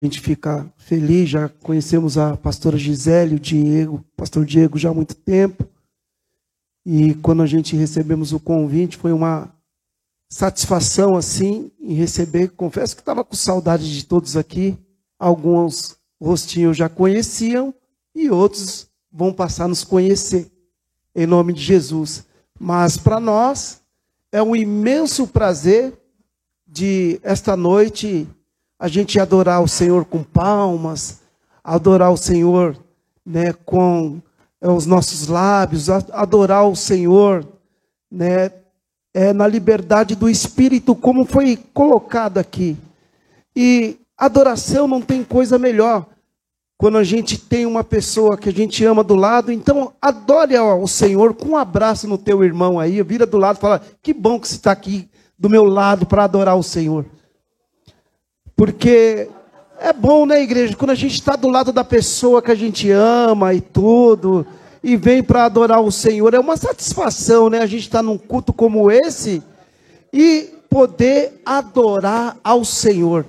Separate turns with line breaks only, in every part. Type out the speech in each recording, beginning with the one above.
A gente fica feliz, já conhecemos a pastora Gisele, o Diego, pastor Diego já há muito tempo. E quando a gente recebemos o convite, foi uma satisfação assim em receber. Confesso que estava com saudade de todos aqui. Alguns rostinhos já conheciam e outros vão passar a nos conhecer. Em nome de Jesus. Mas para nós é um imenso prazer de esta noite a gente adorar o Senhor com palmas, adorar o Senhor né, com é, os nossos lábios, adorar o Senhor né, é, na liberdade do Espírito, como foi colocado aqui. E adoração não tem coisa melhor. Quando a gente tem uma pessoa que a gente ama do lado, então adore ao Senhor com um abraço no teu irmão aí, vira do lado e fala: Que bom que você está aqui do meu lado para adorar o Senhor. Porque é bom, né, igreja? Quando a gente está do lado da pessoa que a gente ama e tudo, e vem para adorar o Senhor, é uma satisfação, né? A gente está num culto como esse e poder adorar ao Senhor.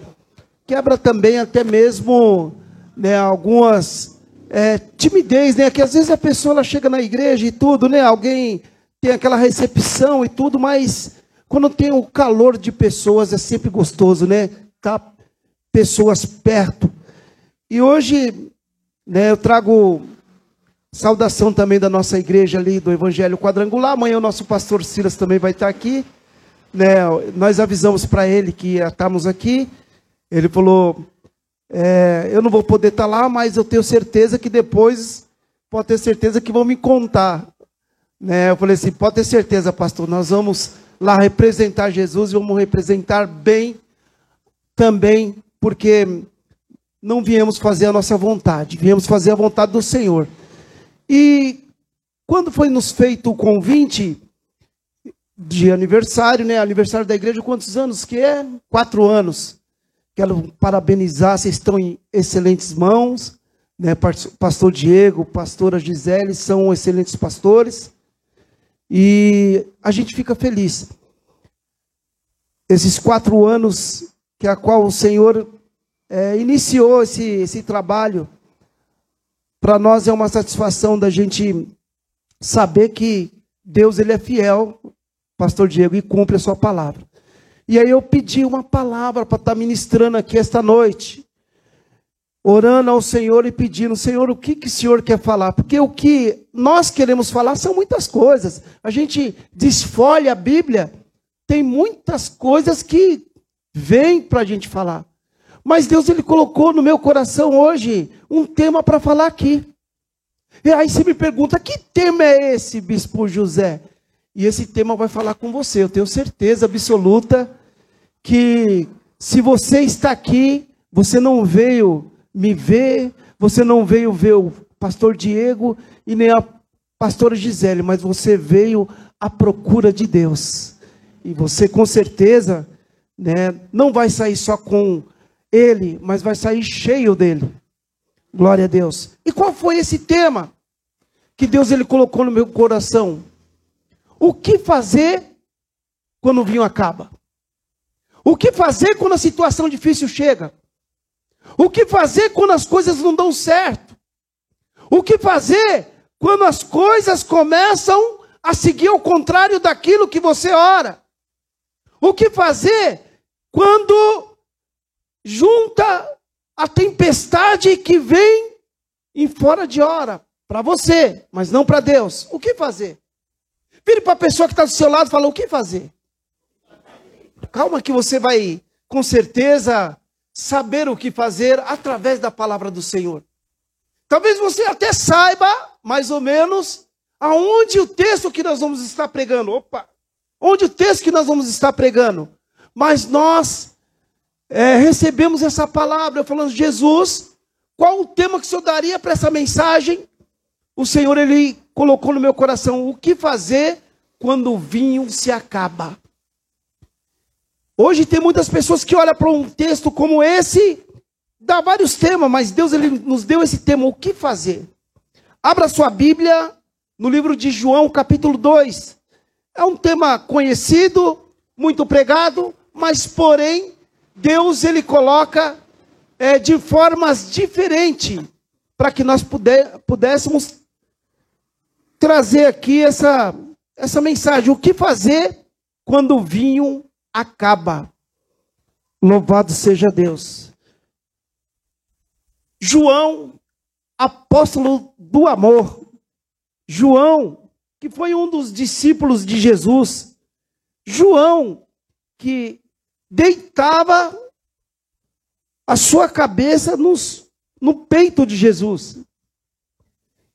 Quebra também até mesmo né, algumas é, timidez, né? Que às vezes a pessoa ela chega na igreja e tudo, né? Alguém tem aquela recepção e tudo, mas quando tem o calor de pessoas é sempre gostoso, né? Tá pessoas perto. E hoje, né, eu trago saudação também da nossa igreja ali do Evangelho Quadrangular. Amanhã o nosso pastor Silas também vai estar aqui. Né, nós avisamos para ele que estamos aqui. Ele falou: é, Eu não vou poder estar lá, mas eu tenho certeza que depois, pode ter certeza que vão me contar. Né, eu falei assim: Pode ter certeza, pastor, nós vamos lá representar Jesus e vamos representar bem também porque não viemos fazer a nossa vontade, viemos fazer a vontade do Senhor. E quando foi nos feito o convite de aniversário, né? Aniversário da igreja, quantos anos que é? Quatro anos. Quero parabenizar, vocês estão em excelentes mãos. Né? Pastor Diego, pastora Gisele são excelentes pastores. E a gente fica feliz. Esses quatro anos que a qual o Senhor é, iniciou esse, esse trabalho, para nós é uma satisfação da gente saber que Deus ele é fiel, Pastor Diego, e cumpre a sua palavra. E aí eu pedi uma palavra para estar tá ministrando aqui esta noite, orando ao Senhor e pedindo, Senhor, o que, que o Senhor quer falar? Porque o que nós queremos falar são muitas coisas. A gente desfolha a Bíblia, tem muitas coisas que vem para a gente falar. Mas Deus ele colocou no meu coração hoje um tema para falar aqui. E aí você me pergunta: que tema é esse, Bispo José? E esse tema vai falar com você. Eu tenho certeza absoluta que se você está aqui, você não veio me ver, você não veio ver o pastor Diego e nem a pastora Gisele, mas você veio à procura de Deus. E você com certeza né, não vai sair só com ele, mas vai sair cheio dele. Glória a Deus. E qual foi esse tema que Deus ele colocou no meu coração? O que fazer quando o vinho acaba? O que fazer quando a situação difícil chega? O que fazer quando as coisas não dão certo? O que fazer quando as coisas começam a seguir ao contrário daquilo que você ora? O que fazer quando junta a tempestade que vem em fora de hora para você, mas não para Deus, o que fazer? Vire para a pessoa que está do seu lado e fala: o que fazer? Calma, que você vai, com certeza, saber o que fazer através da palavra do Senhor. Talvez você até saiba, mais ou menos, aonde o texto que nós vamos estar pregando. Opa! Onde o texto que nós vamos estar pregando. Mas nós é, recebemos essa palavra falando, Jesus, qual o tema que o Senhor daria para essa mensagem? O Senhor, Ele colocou no meu coração, o que fazer quando o vinho se acaba? Hoje tem muitas pessoas que olham para um texto como esse, dá vários temas, mas Deus ele nos deu esse tema, o que fazer? Abra sua Bíblia no livro de João, capítulo 2. É um tema conhecido, muito pregado, mas porém Deus ele coloca é, de formas diferentes para que nós puder, pudéssemos trazer aqui essa, essa mensagem. O que fazer quando o vinho acaba? Louvado seja Deus. João, apóstolo do amor. João, que foi um dos discípulos de Jesus. João, que deitava a sua cabeça nos, no peito de Jesus.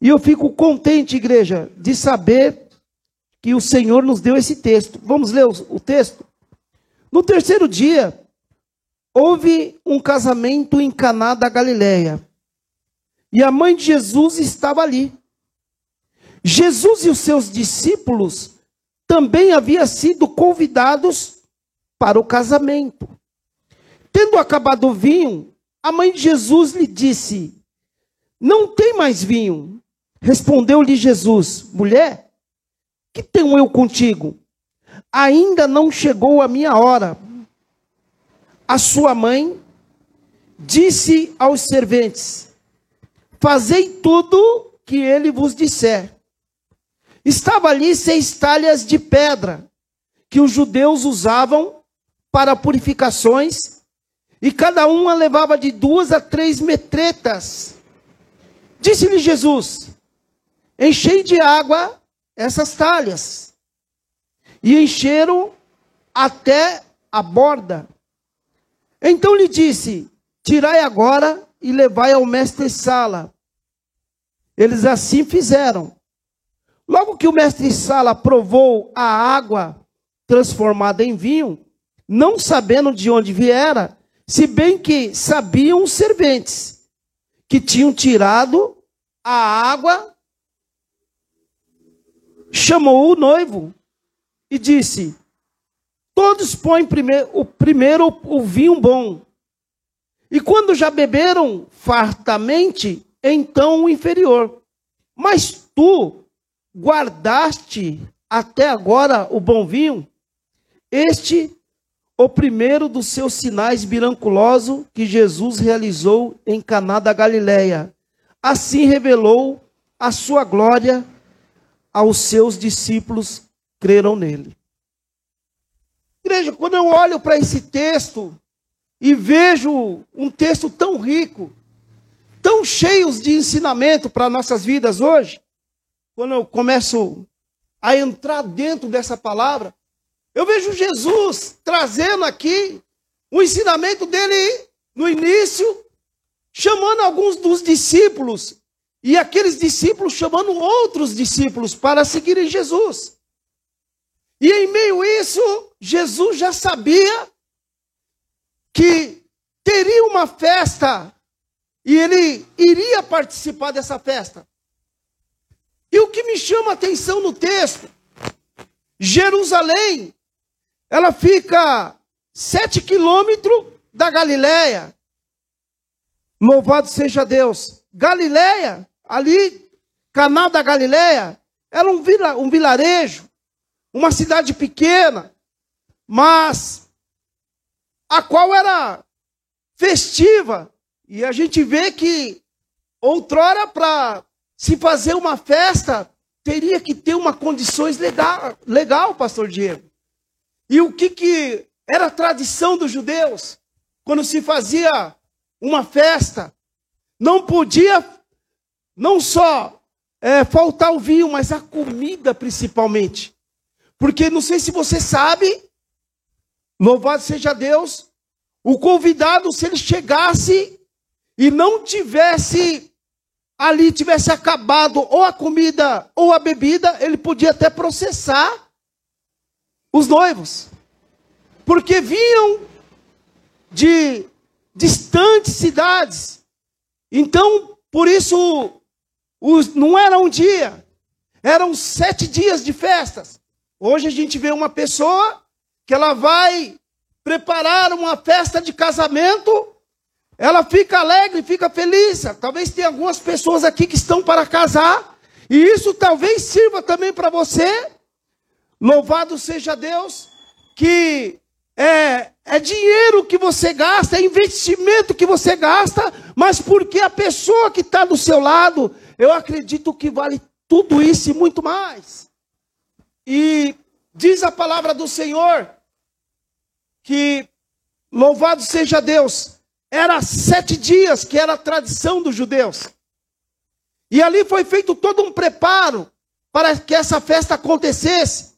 E eu fico contente, igreja, de saber que o Senhor nos deu esse texto. Vamos ler o, o texto? No terceiro dia, houve um casamento em Caná da Galileia. E a mãe de Jesus estava ali. Jesus e os seus discípulos também haviam sido convidados para o casamento. Tendo acabado o vinho, a mãe de Jesus lhe disse: Não tem mais vinho. Respondeu-lhe Jesus: Mulher, que tenho eu contigo? Ainda não chegou a minha hora. A sua mãe disse aos serventes: Fazei tudo que ele vos disser. Estava ali seis talhas de pedra que os judeus usavam para purificações, e cada uma levava de duas a três metretas. Disse-lhe Jesus: Enchei de água essas talhas. E encheram até a borda. Então lhe disse: Tirai agora e levai ao mestre-sala. Eles assim fizeram. Logo que o mestre-sala provou a água transformada em vinho, não sabendo de onde viera, se bem que sabiam os serventes que tinham tirado a água, chamou o noivo e disse: Todos põem primeiro, o primeiro o vinho bom, e quando já beberam fartamente, então o inferior. Mas tu guardaste até agora o bom vinho? Este, o primeiro dos seus sinais miraculosos que Jesus realizou em Caná da Galileia. Assim revelou a sua glória aos seus discípulos, creram nele. Igreja, quando eu olho para esse texto, e vejo um texto tão rico, tão cheio de ensinamento para nossas vidas hoje, quando eu começo a entrar dentro dessa palavra, eu vejo Jesus trazendo aqui o ensinamento dele no início, chamando alguns dos discípulos, e aqueles discípulos chamando outros discípulos para seguirem Jesus. E em meio a isso, Jesus já sabia que teria uma festa e ele iria participar dessa festa. E o que me chama a atenção no texto, Jerusalém, ela fica sete quilômetros da Galileia. Louvado seja Deus. Galileia, ali, canal da Galileia, era um, vila, um vilarejo, uma cidade pequena, mas a qual era festiva. E a gente vê que outrora para se fazer uma festa teria que ter uma condições legal, legal, pastor Diego. E o que que era tradição dos judeus quando se fazia uma festa? Não podia não só é, faltar o vinho, mas a comida principalmente. Porque não sei se você sabe, Louvado seja Deus. O convidado, se ele chegasse e não tivesse ali, tivesse acabado ou a comida ou a bebida, ele podia até processar os noivos. Porque vinham de distantes cidades. Então, por isso, os, não era um dia, eram sete dias de festas. Hoje a gente vê uma pessoa que ela vai preparar uma festa de casamento, ela fica alegre, fica feliz. Talvez tenha algumas pessoas aqui que estão para casar, e isso talvez sirva também para você. Louvado seja Deus, que é, é dinheiro que você gasta, é investimento que você gasta, mas porque a pessoa que está do seu lado, eu acredito que vale tudo isso e muito mais. E diz a palavra do Senhor que louvado seja Deus, era sete dias que era a tradição dos judeus. E ali foi feito todo um preparo para que essa festa acontecesse.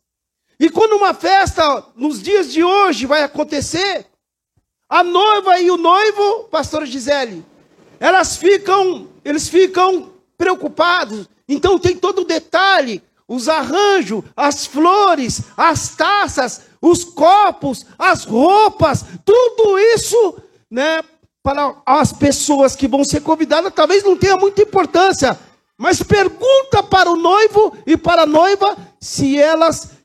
E quando uma festa nos dias de hoje vai acontecer, a noiva e o noivo, pastor Gisele, elas ficam, eles ficam preocupados. Então tem todo o detalhe, os arranjos, as flores, as taças, os copos, as roupas, tudo isso, né, para as pessoas que vão ser convidadas, talvez não tenha muita importância, mas pergunta para o noivo e para a noiva se elas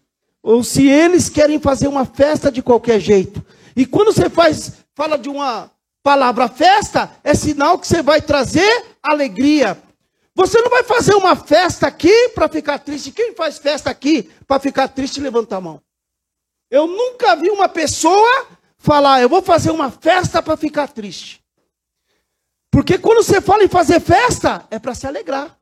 ou se eles querem fazer uma festa de qualquer jeito. E quando você faz, fala de uma palavra festa, é sinal que você vai trazer alegria. Você não vai fazer uma festa aqui para ficar triste. Quem faz festa aqui para ficar triste, levanta a mão. Eu nunca vi uma pessoa falar, eu vou fazer uma festa para ficar triste. Porque quando você fala em fazer festa, é para se alegrar.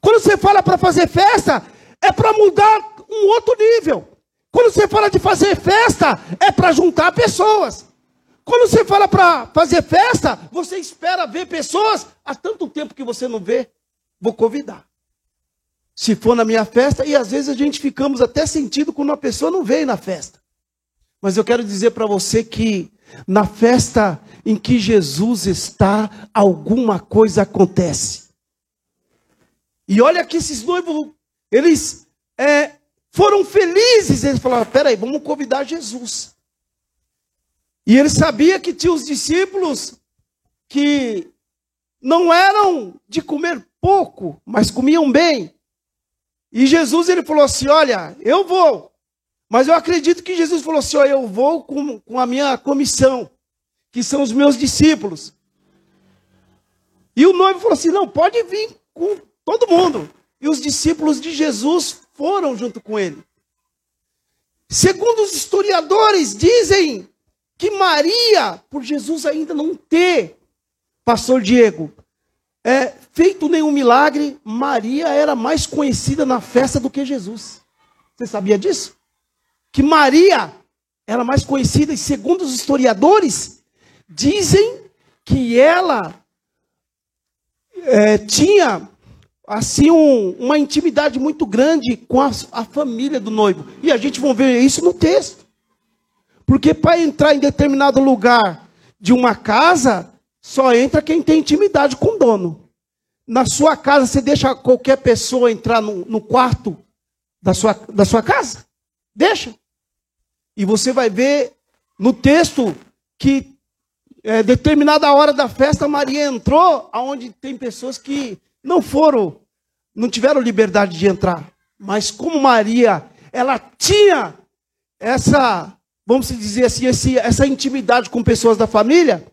Quando você fala para fazer festa, é para mudar um outro nível. Quando você fala de fazer festa, é para juntar pessoas. Quando você fala para fazer festa, você espera ver pessoas há tanto tempo que você não vê. Vou convidar. Se for na minha festa, e às vezes a gente ficamos até sentido quando uma pessoa não veio na festa. Mas eu quero dizer para você que na festa em que Jesus está, alguma coisa acontece. E olha que esses noivos, eles é, foram felizes. Eles falaram: peraí, vamos convidar Jesus. E ele sabia que tinha os discípulos que não eram de comer pouco, mas comiam bem. E Jesus ele falou assim: Olha, eu vou. Mas eu acredito que Jesus falou assim: Olha, eu vou com, com a minha comissão, que são os meus discípulos. E o noivo falou assim: Não, pode vir com todo mundo. E os discípulos de Jesus foram junto com ele. Segundo os historiadores, dizem que Maria, por Jesus ainda não ter, pastor Diego, é, feito nenhum milagre, Maria era mais conhecida na festa do que Jesus. Você sabia disso? Que Maria era mais conhecida, e segundo os historiadores, dizem que ela é, tinha assim um, uma intimidade muito grande com a, a família do noivo. E a gente vai ver isso no texto. Porque para entrar em determinado lugar de uma casa, só entra quem tem intimidade com o dono. Na sua casa, você deixa qualquer pessoa entrar no, no quarto da sua, da sua casa? Deixa. E você vai ver no texto que é, determinada hora da festa, Maria entrou aonde tem pessoas que não foram, não tiveram liberdade de entrar. Mas como Maria, ela tinha essa, vamos dizer assim, esse, essa intimidade com pessoas da família,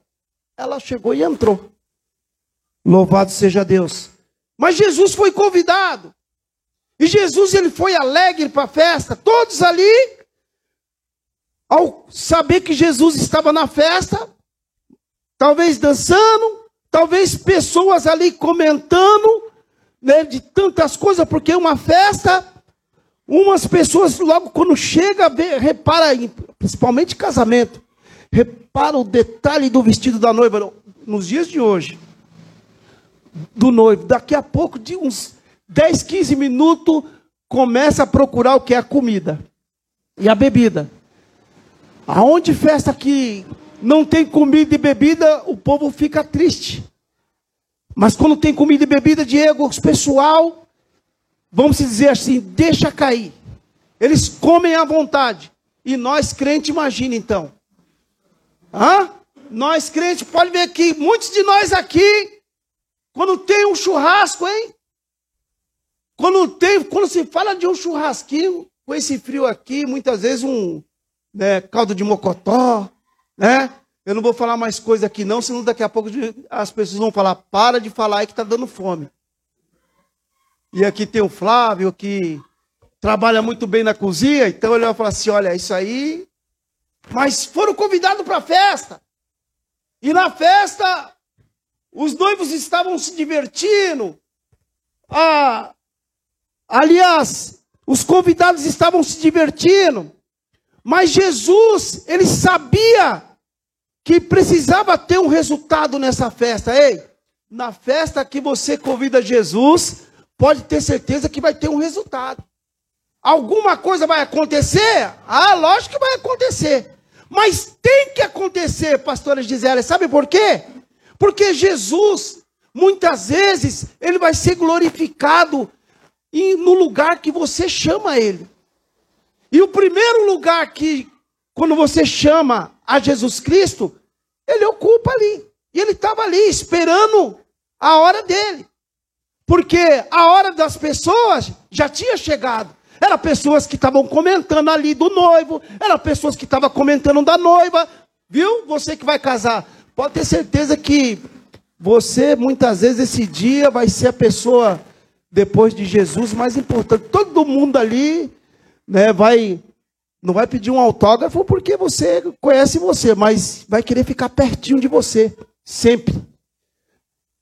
ela chegou e entrou. Louvado seja Deus. Mas Jesus foi convidado. E Jesus ele foi alegre para a festa. Todos ali, ao saber que Jesus estava na festa, talvez dançando, Talvez pessoas ali comentando né, de tantas coisas, porque uma festa, umas pessoas logo quando chega, vê, repara, principalmente casamento, repara o detalhe do vestido da noiva nos dias de hoje, do noivo. Daqui a pouco, de uns 10, 15 minutos, começa a procurar o que é a comida e a bebida. Aonde festa que não tem comida e bebida, o povo fica triste. Mas quando tem comida e bebida, Diego, o pessoal, vamos dizer assim, deixa cair. Eles comem à vontade. E nós crentes, imagina então. Hã? Nós crentes, pode ver que muitos de nós aqui, quando tem um churrasco, hein? Quando, tem, quando se fala de um churrasquinho, com esse frio aqui, muitas vezes um né, caldo de mocotó, né? Eu não vou falar mais coisa aqui não, senão daqui a pouco as pessoas vão falar, para de falar aí que está dando fome. E aqui tem o Flávio, que trabalha muito bem na cozinha, então ele vai falar assim, olha, isso aí Mas foram convidados para a festa. E na festa, os noivos estavam se divertindo. Ah, aliás, os convidados estavam se divertindo. Mas Jesus, ele sabia que precisava ter um resultado nessa festa. Ei, na festa que você convida Jesus, pode ter certeza que vai ter um resultado. Alguma coisa vai acontecer? Ah, lógico que vai acontecer. Mas tem que acontecer, pastora Gisele. Sabe por quê? Porque Jesus, muitas vezes, ele vai ser glorificado no lugar que você chama ele. E o primeiro lugar que, quando você chama a Jesus Cristo, ele ocupa ali. E ele estava ali esperando a hora dele. Porque a hora das pessoas já tinha chegado. Era pessoas que estavam comentando ali do noivo, era pessoas que estavam comentando da noiva. Viu? Você que vai casar, pode ter certeza que você muitas vezes esse dia vai ser a pessoa depois de Jesus mais importante. Todo mundo ali, né, vai não vai pedir um autógrafo porque você conhece você, mas vai querer ficar pertinho de você, sempre.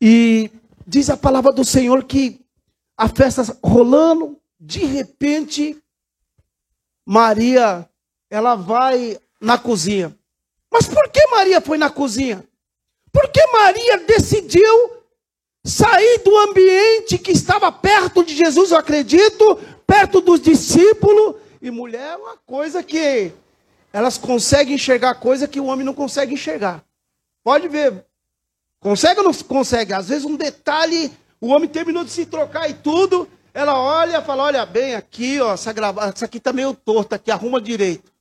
E diz a palavra do Senhor que a festa rolando, de repente, Maria, ela vai na cozinha. Mas por que Maria foi na cozinha? Porque Maria decidiu sair do ambiente que estava perto de Jesus, eu acredito, perto dos discípulos. E mulher é uma coisa que elas conseguem enxergar coisa que o homem não consegue enxergar. Pode ver. Consegue ou não consegue? Às vezes um detalhe, o homem terminou de se trocar e tudo, ela olha e fala: olha bem aqui, ó, essa, grava... essa aqui está meio torta, aqui, arruma direito.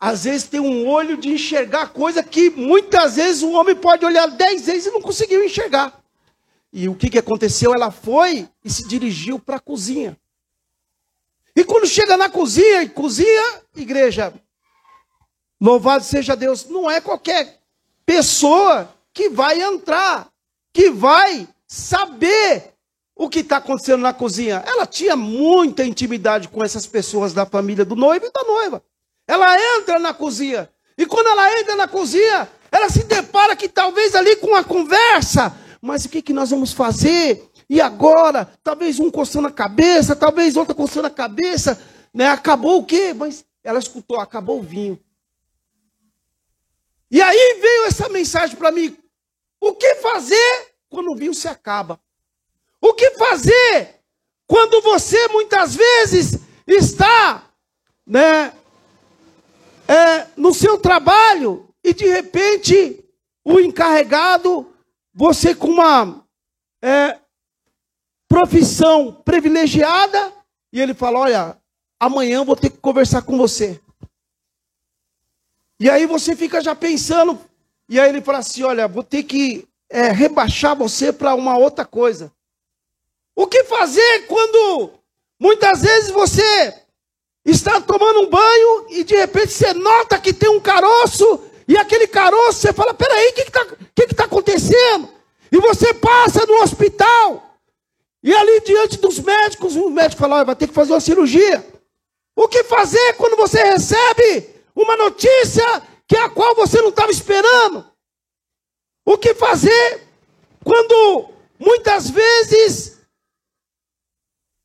Às vezes tem um olho de enxergar coisa que muitas vezes o homem pode olhar dez vezes e não conseguiu enxergar. E o que, que aconteceu? Ela foi e se dirigiu para a cozinha. E quando chega na cozinha, e cozinha, igreja, louvado seja Deus, não é qualquer pessoa que vai entrar, que vai saber o que está acontecendo na cozinha. Ela tinha muita intimidade com essas pessoas da família do noivo e da noiva. Ela entra na cozinha. E quando ela entra na cozinha, ela se depara que talvez ali com uma conversa. Mas o que, que nós vamos fazer? E agora? Talvez um coçando a cabeça, talvez outra coçando a cabeça. Né? Acabou o quê? Mas ela escutou, acabou o vinho. E aí veio essa mensagem para mim. O que fazer quando o vinho se acaba? O que fazer quando você muitas vezes está né, é, no seu trabalho e de repente o encarregado, você com uma é, profissão privilegiada, e ele fala: Olha, amanhã vou ter que conversar com você. E aí você fica já pensando, e aí ele fala assim: Olha, vou ter que é, rebaixar você para uma outra coisa. O que fazer quando muitas vezes você está tomando um banho e de repente você nota que tem um caroço e aquele caroço você fala: peraí, o que está que que tá acontecendo? E você passa no hospital e ali diante dos médicos, o médico fala: vai ter que fazer uma cirurgia. O que fazer quando você recebe uma notícia que a qual você não estava esperando? O que fazer quando muitas vezes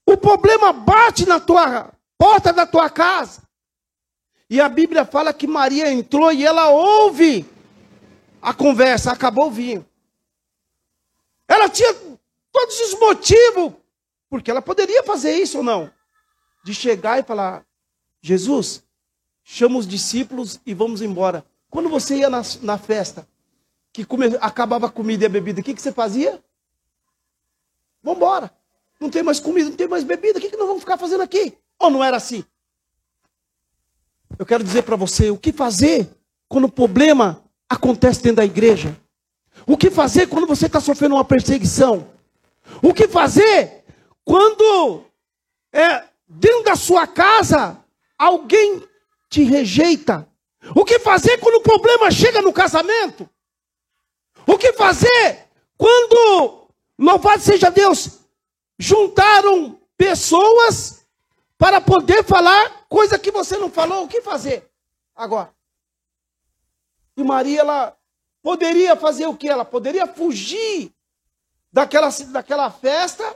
o problema bate na tua porta da tua casa. E a Bíblia fala que Maria entrou e ela ouve a conversa, acabou o vinho. Ela tinha todos os motivos, porque ela poderia fazer isso ou não, de chegar e falar: Jesus, chama os discípulos e vamos embora. Quando você ia na, na festa, que come, acabava a comida e a bebida, o que, que você fazia? Vamos embora não tem mais comida, não tem mais bebida, o que, que nós vamos ficar fazendo aqui? Ou não era assim? Eu quero dizer para você o que fazer quando o problema acontece dentro da igreja. O que fazer quando você está sofrendo uma perseguição? O que fazer quando é, dentro da sua casa alguém te rejeita? O que fazer quando o problema chega no casamento? O que fazer quando, louvado seja Deus, juntaram pessoas para poder falar coisa que você não falou, o que fazer? agora. E Maria, ela poderia fazer o que? Ela poderia fugir daquela, daquela festa,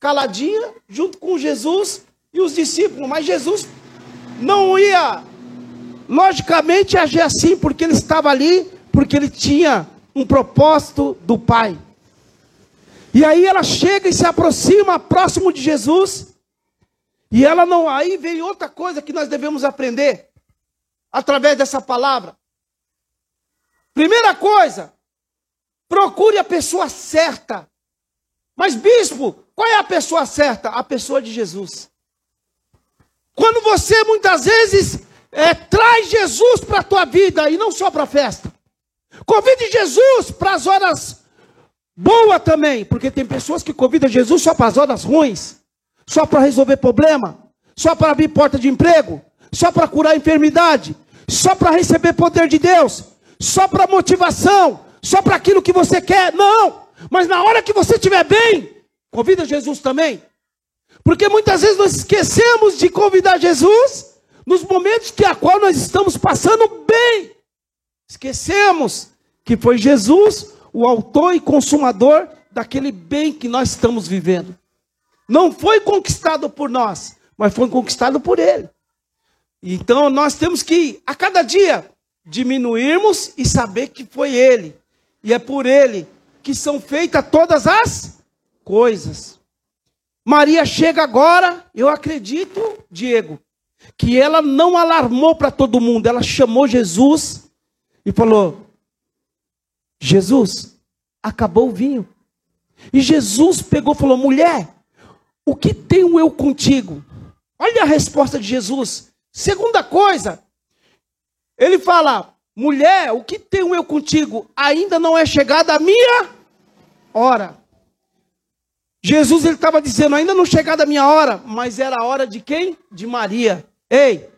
caladinha, junto com Jesus e os discípulos. Mas Jesus não ia, logicamente, agir assim, porque ele estava ali, porque ele tinha um propósito do Pai. E aí ela chega e se aproxima próximo de Jesus. E ela não. Aí vem outra coisa que nós devemos aprender através dessa palavra. Primeira coisa, procure a pessoa certa. Mas, bispo, qual é a pessoa certa? A pessoa de Jesus. Quando você muitas vezes é, traz Jesus para a tua vida e não só para a festa. Convide Jesus para as horas boas também, porque tem pessoas que convidam Jesus só para as horas ruins, só para resolver problema, só para abrir porta de emprego, só para curar enfermidade, só para receber poder de Deus, só para motivação, só para aquilo que você quer. Não! Mas na hora que você estiver bem, convida Jesus também. Porque muitas vezes nós esquecemos de convidar Jesus nos momentos que a qual nós estamos passando bem. Esquecemos que foi Jesus o autor e consumador daquele bem que nós estamos vivendo. Não foi conquistado por nós, mas foi conquistado por Ele. Então nós temos que, a cada dia, diminuirmos e saber que foi Ele. E é por Ele que são feitas todas as coisas. Maria chega agora, eu acredito, Diego, que ela não alarmou para todo mundo, ela chamou Jesus e falou: Jesus, acabou o vinho. E Jesus pegou e falou: mulher, o que tenho eu contigo? Olha a resposta de Jesus. Segunda coisa, ele fala: mulher, o que tenho eu contigo? Ainda não é chegada a minha hora. Jesus ele estava dizendo, ainda não chegada a minha hora, mas era a hora de quem? De Maria. Ei,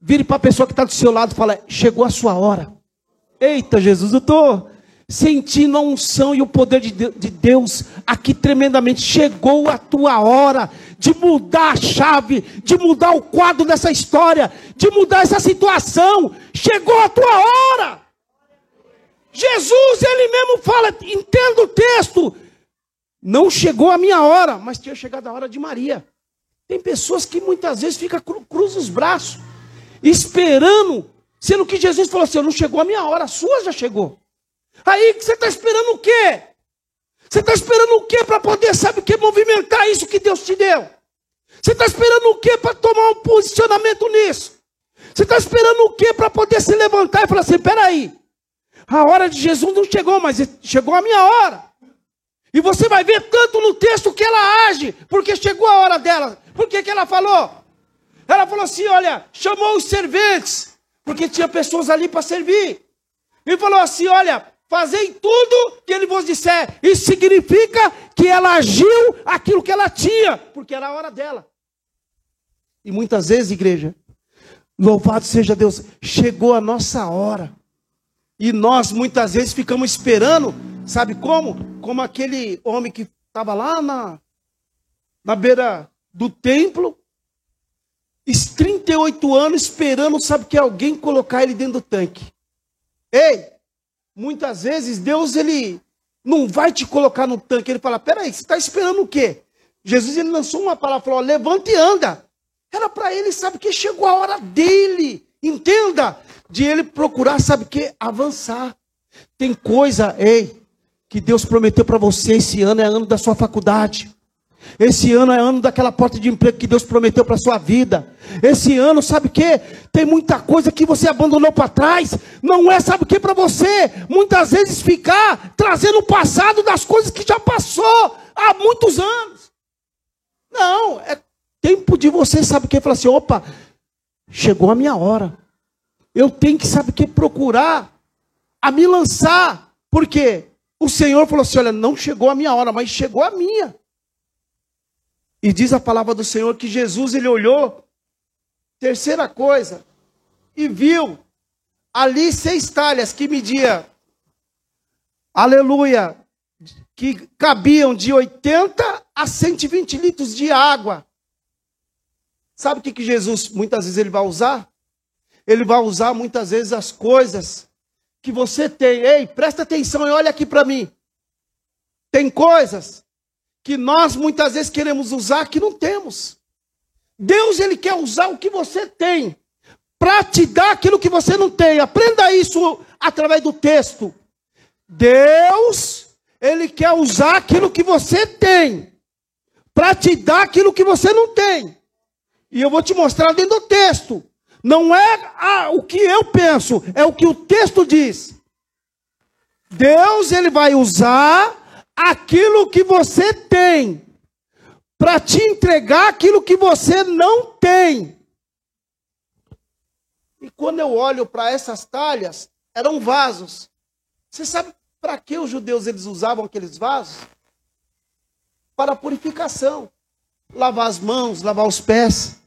vire para a pessoa que está do seu lado e fala, chegou a sua hora. Eita, Jesus, eu estou sentindo a unção e o poder de Deus aqui tremendamente. Chegou a tua hora de mudar a chave, de mudar o quadro dessa história, de mudar essa situação. Chegou a tua hora. Jesus, ele mesmo fala, entenda o texto. Não chegou a minha hora, mas tinha chegado a hora de Maria. Tem pessoas que muitas vezes ficam cru, os braços, esperando, sendo que Jesus falou assim: não chegou a minha hora, a sua já chegou. Aí você está esperando o quê? Você está esperando o quê para poder, sabe o que, movimentar isso que Deus te deu? Você está esperando o quê para tomar um posicionamento nisso? Você está esperando o quê para poder se levantar e falar assim: peraí, a hora de Jesus não chegou, mas chegou a minha hora. E você vai ver tanto no texto que ela age, porque chegou a hora dela. Por que, que ela falou? Ela falou assim: olha, chamou os serventes, porque tinha pessoas ali para servir. E falou assim: olha, fazei tudo que ele vos disser. Isso significa que ela agiu aquilo que ela tinha, porque era a hora dela. E muitas vezes, igreja, louvado seja Deus, chegou a nossa hora. E nós muitas vezes ficamos esperando Sabe como? Como aquele homem que estava lá na, na beira do templo, 38 anos esperando, sabe que alguém colocar ele dentro do tanque. Ei, muitas vezes Deus ele não vai te colocar no tanque, ele fala: "Peraí, você está esperando o quê?" Jesus ele lançou uma palavra, falou: "Levanta e anda". Era para ele, sabe que chegou a hora dele. Entenda, de ele procurar, sabe que avançar. Tem coisa, ei, que Deus prometeu para você esse ano é ano da sua faculdade. Esse ano é ano daquela porta de emprego que Deus prometeu para a sua vida. Esse ano, sabe o que? Tem muita coisa que você abandonou para trás. Não é, sabe o que, para você? Muitas vezes ficar trazendo o passado das coisas que já passou há muitos anos. Não, é tempo de você, sabe o que? Falar assim: opa, chegou a minha hora. Eu tenho que, sabe o que? Procurar a me lançar. Por quê? O Senhor falou assim: Olha, não chegou a minha hora, mas chegou a minha. E diz a palavra do Senhor que Jesus ele olhou, terceira coisa, e viu ali seis talhas que media, aleluia, que cabiam de 80 a 120 litros de água. Sabe o que, que Jesus muitas vezes ele vai usar? ele vai usar muitas vezes as coisas que você tem. Ei, presta atenção e olha aqui para mim. Tem coisas que nós muitas vezes queremos usar que não temos. Deus ele quer usar o que você tem para te dar aquilo que você não tem. Aprenda isso através do texto. Deus ele quer usar aquilo que você tem para te dar aquilo que você não tem. E eu vou te mostrar dentro do texto. Não é ah, o que eu penso, é o que o texto diz. Deus ele vai usar aquilo que você tem para te entregar aquilo que você não tem. E quando eu olho para essas talhas, eram vasos. Você sabe para que os judeus eles usavam aqueles vasos? Para purificação. Lavar as mãos, lavar os pés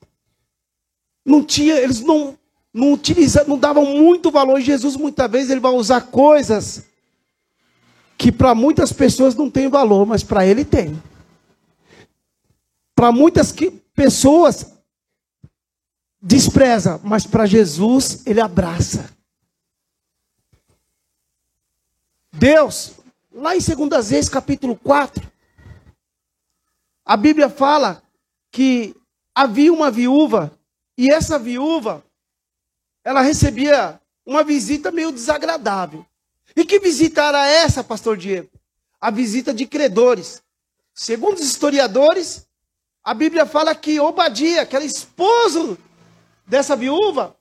não tinha, eles não, não utilizavam, não davam muito valor. Jesus muitas vezes ele vai usar coisas que para muitas pessoas não tem valor, mas para ele tem. Para muitas que, pessoas despreza, mas para Jesus ele abraça. Deus, lá em 2 Reis capítulo 4, a Bíblia fala que havia uma viúva e essa viúva, ela recebia uma visita meio desagradável. E que visita era essa, pastor Diego? A visita de credores. Segundo os historiadores, a Bíblia fala que Obadia, que era esposo dessa viúva,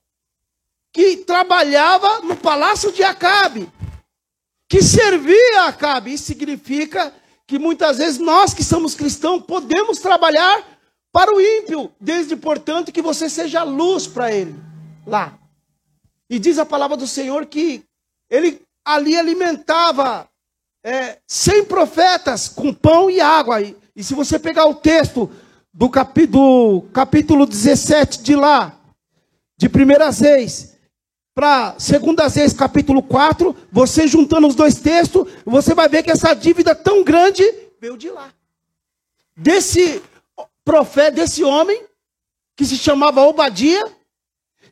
que trabalhava no palácio de Acabe, que servia a Acabe. Isso significa que muitas vezes nós que somos cristãos podemos trabalhar para o ímpio, desde portanto que você seja luz para ele lá. E diz a palavra do Senhor que ele ali alimentava é, 100 profetas com pão e água. E, e se você pegar o texto do, capi, do capítulo 17 de lá, de 1 Reis, para 2 Reis, capítulo 4, você juntando os dois textos, você vai ver que essa dívida tão grande veio de lá. Desse profeta desse homem, que se chamava Obadia,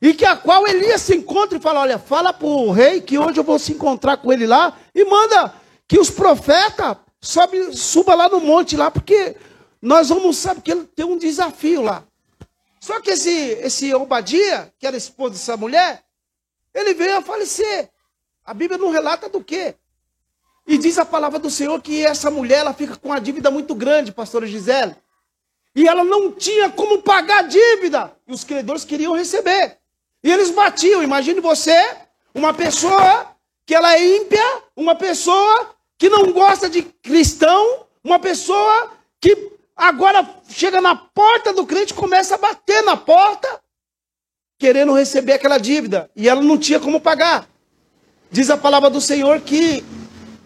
e que a qual Elias se encontra e fala: Olha, fala para o rei que hoje eu vou se encontrar com ele lá, e manda que os profetas sobe, suba lá no monte lá, porque nós vamos, sabe, que ele tem um desafio lá. Só que esse, esse Obadia, que era esposo dessa mulher, ele veio a falecer. A Bíblia não relata do quê? E diz a palavra do Senhor que essa mulher ela fica com uma dívida muito grande, pastora Gisele. E ela não tinha como pagar a dívida. E os credores queriam receber. E eles batiam. Imagine você, uma pessoa que ela é ímpia, uma pessoa que não gosta de cristão, uma pessoa que agora chega na porta do crente e começa a bater na porta, querendo receber aquela dívida. E ela não tinha como pagar. Diz a palavra do Senhor que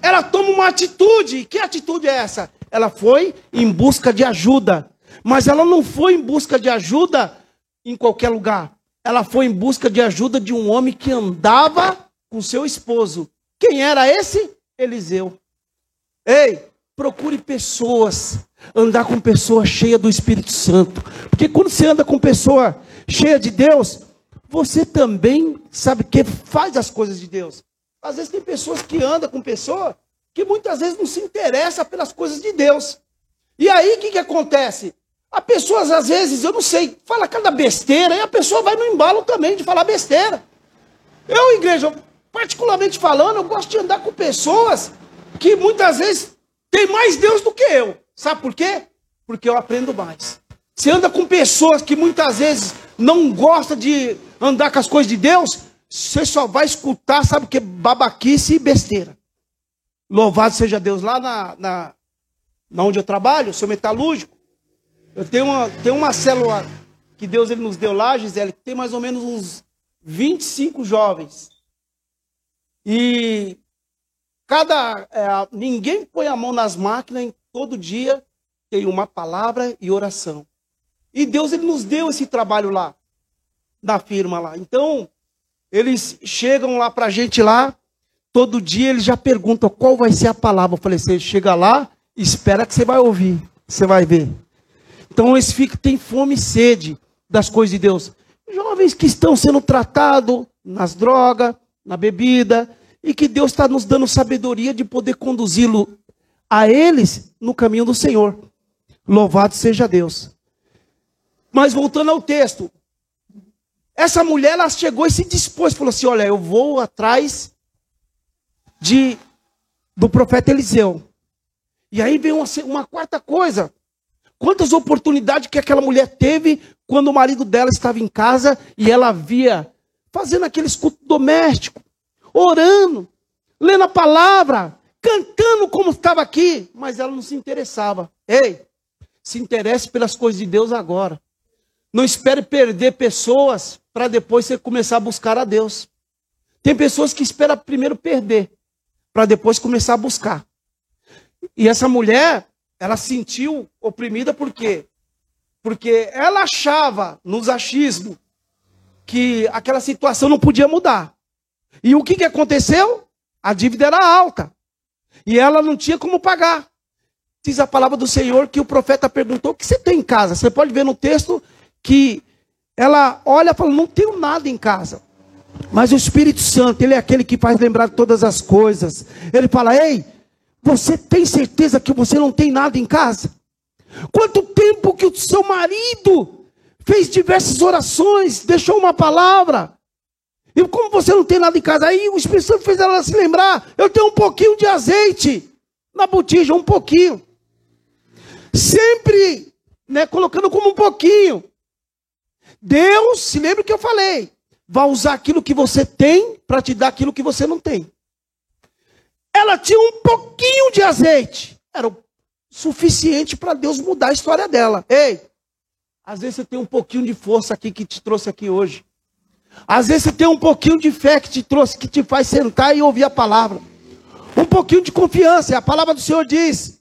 ela toma uma atitude. Que atitude é essa? Ela foi em busca de ajuda. Mas ela não foi em busca de ajuda em qualquer lugar. Ela foi em busca de ajuda de um homem que andava com seu esposo. Quem era esse? Eliseu. Ei, procure pessoas, andar com pessoas cheias do Espírito Santo. Porque quando você anda com pessoa cheia de Deus, você também sabe que faz as coisas de Deus. Às vezes tem pessoas que andam com pessoa que muitas vezes não se interessa pelas coisas de Deus. E aí o que, que acontece? A pessoa, às vezes, eu não sei, fala cada besteira, e a pessoa vai no embalo também de falar besteira. Eu, igreja, particularmente falando, eu gosto de andar com pessoas que muitas vezes têm mais Deus do que eu. Sabe por quê? Porque eu aprendo mais. Você anda com pessoas que muitas vezes não gostam de andar com as coisas de Deus, você só vai escutar, sabe o que? Babaquice e besteira. Louvado seja Deus. Lá na, na, na onde eu trabalho, sou metalúrgico, eu tenho uma, tenho uma célula que Deus ele nos deu lá, Gisele, que tem mais ou menos uns 25 jovens. E cada é, ninguém põe a mão nas máquinas, todo dia tem uma palavra e oração. E Deus ele nos deu esse trabalho lá, na firma lá. Então, eles chegam lá para a gente lá, todo dia eles já perguntam qual vai ser a palavra. Eu falei, você chega lá, espera que você vai ouvir, você vai ver. Então eles ficam, têm fome e sede das coisas de Deus. Jovens que estão sendo tratados nas drogas, na bebida, e que Deus está nos dando sabedoria de poder conduzi-lo a eles no caminho do Senhor. Louvado seja Deus. Mas voltando ao texto, essa mulher ela chegou e se dispôs, falou assim: Olha, eu vou atrás de do profeta Eliseu. E aí vem uma, uma quarta coisa. Quantas oportunidades que aquela mulher teve quando o marido dela estava em casa e ela via fazendo aquele escuto doméstico, orando, lendo a palavra, cantando como estava aqui, mas ela não se interessava. Ei, se interesse pelas coisas de Deus agora. Não espere perder pessoas para depois você começar a buscar a Deus. Tem pessoas que esperam primeiro perder para depois começar a buscar. E essa mulher, ela sentiu oprimida por quê? Porque ela achava nos achismos que aquela situação não podia mudar. E o que, que aconteceu? A dívida era alta. E ela não tinha como pagar. Diz a palavra do Senhor que o profeta perguntou: o que você tem em casa? Você pode ver no texto que ela olha e fala: não tenho nada em casa. Mas o Espírito Santo, ele é aquele que faz lembrar todas as coisas. Ele fala: Ei, você tem certeza que você não tem nada em casa? Quanto tempo que o seu marido fez diversas orações, deixou uma palavra, e como você não tem nada em casa, aí o Espírito Santo fez ela se lembrar: eu tenho um pouquinho de azeite na botija, um pouquinho. Sempre, né, colocando como um pouquinho. Deus, se lembra o que eu falei? vai usar aquilo que você tem para te dar aquilo que você não tem. Ela tinha um pouquinho de azeite. Era o suficiente para Deus mudar a história dela. Ei, às vezes você tem um pouquinho de força aqui que te trouxe aqui hoje. Às vezes você tem um pouquinho de fé que te trouxe, que te faz sentar e ouvir a palavra. Um pouquinho de confiança. A palavra do Senhor diz: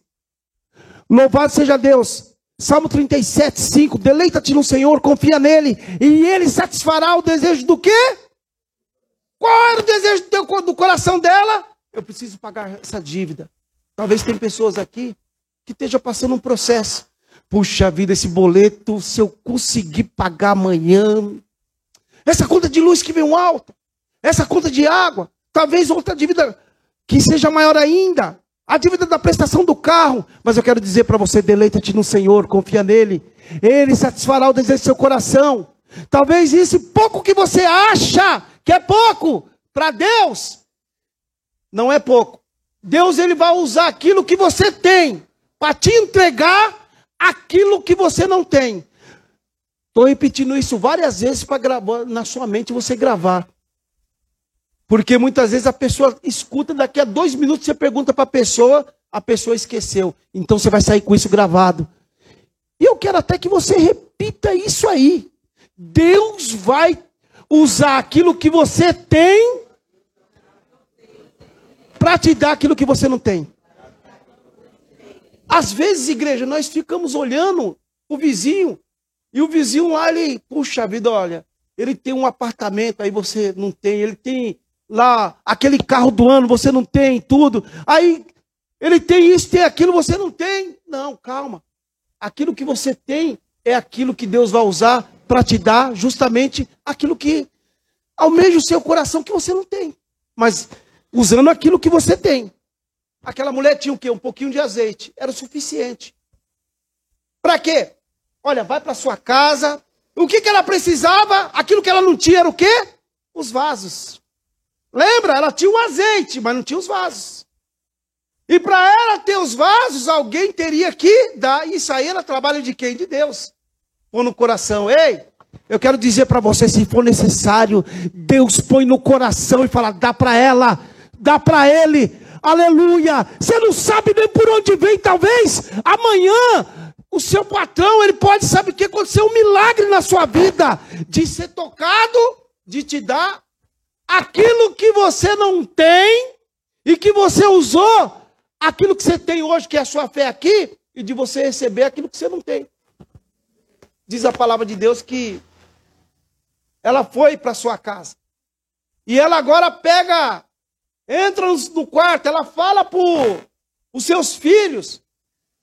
Louvado seja Deus, Salmo 37, 5. Deleita-te no Senhor, confia nele, e ele satisfará o desejo do quê? Qual era o desejo do, teu, do coração dela? Eu preciso pagar essa dívida. Talvez tem pessoas aqui que estejam passando um processo. Puxa vida, esse boleto, se eu conseguir pagar amanhã. Essa conta de luz que vem alta. Essa conta de água. Talvez outra dívida que seja maior ainda a dívida da prestação do carro. Mas eu quero dizer para você: deleita-te no Senhor, confia nele. Ele satisfará o desejo do seu coração. Talvez isso pouco que você acha que é pouco, para Deus, não é pouco. Deus ele vai usar aquilo que você tem para te entregar aquilo que você não tem. Estou repetindo isso várias vezes para gravar na sua mente você gravar. Porque muitas vezes a pessoa escuta, daqui a dois minutos você pergunta para a pessoa, a pessoa esqueceu. Então você vai sair com isso gravado. E eu quero até que você repita isso aí. Deus vai usar aquilo que você tem para te dar aquilo que você não tem. Às vezes, igreja, nós ficamos olhando o vizinho e o vizinho lá, ele, puxa vida, olha, ele tem um apartamento, aí você não tem, ele tem lá aquele carro do ano, você não tem tudo. Aí ele tem isso, tem aquilo, você não tem. Não, calma. Aquilo que você tem é aquilo que Deus vai usar para te dar justamente aquilo que almeja o seu coração que você não tem. Mas usando aquilo que você tem. Aquela mulher tinha o quê? Um pouquinho de azeite. Era o suficiente. Para quê? Olha, vai para sua casa. O que, que ela precisava? Aquilo que ela não tinha era o quê? Os vasos. Lembra? Ela tinha o azeite, mas não tinha os vasos. E para ela ter os vasos, alguém teria que dar. Isso aí era trabalho de quem? De Deus. Pôr no coração. Ei, eu quero dizer para você, se for necessário, Deus põe no coração e fala: dá para ela, dá para ele. Aleluia. Você não sabe nem por onde vem, talvez amanhã o seu patrão, ele pode, sabe o que aconteceu? Um milagre na sua vida, de ser tocado, de te dar aquilo que você não tem e que você usou, aquilo que você tem hoje, que é a sua fé aqui, e de você receber aquilo que você não tem. Diz a palavra de Deus que ela foi para sua casa. E ela agora pega, entra no quarto, ela fala para os seus filhos.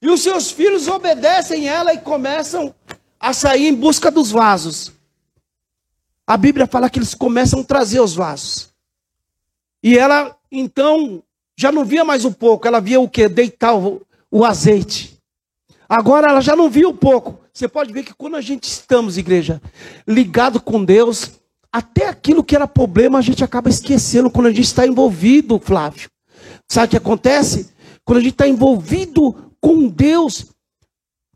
E os seus filhos obedecem ela e começam a sair em busca dos vasos. a Bíblia fala que eles começam a trazer os vasos. E ela, então, já não via mais o pouco, ela via o que? Deitar o, o azeite. Agora ela já não via o pouco. Você pode ver que quando a gente estamos, igreja, ligado com Deus, até aquilo que era problema a gente acaba esquecendo quando a gente está envolvido, Flávio. Sabe o que acontece? Quando a gente está envolvido com Deus,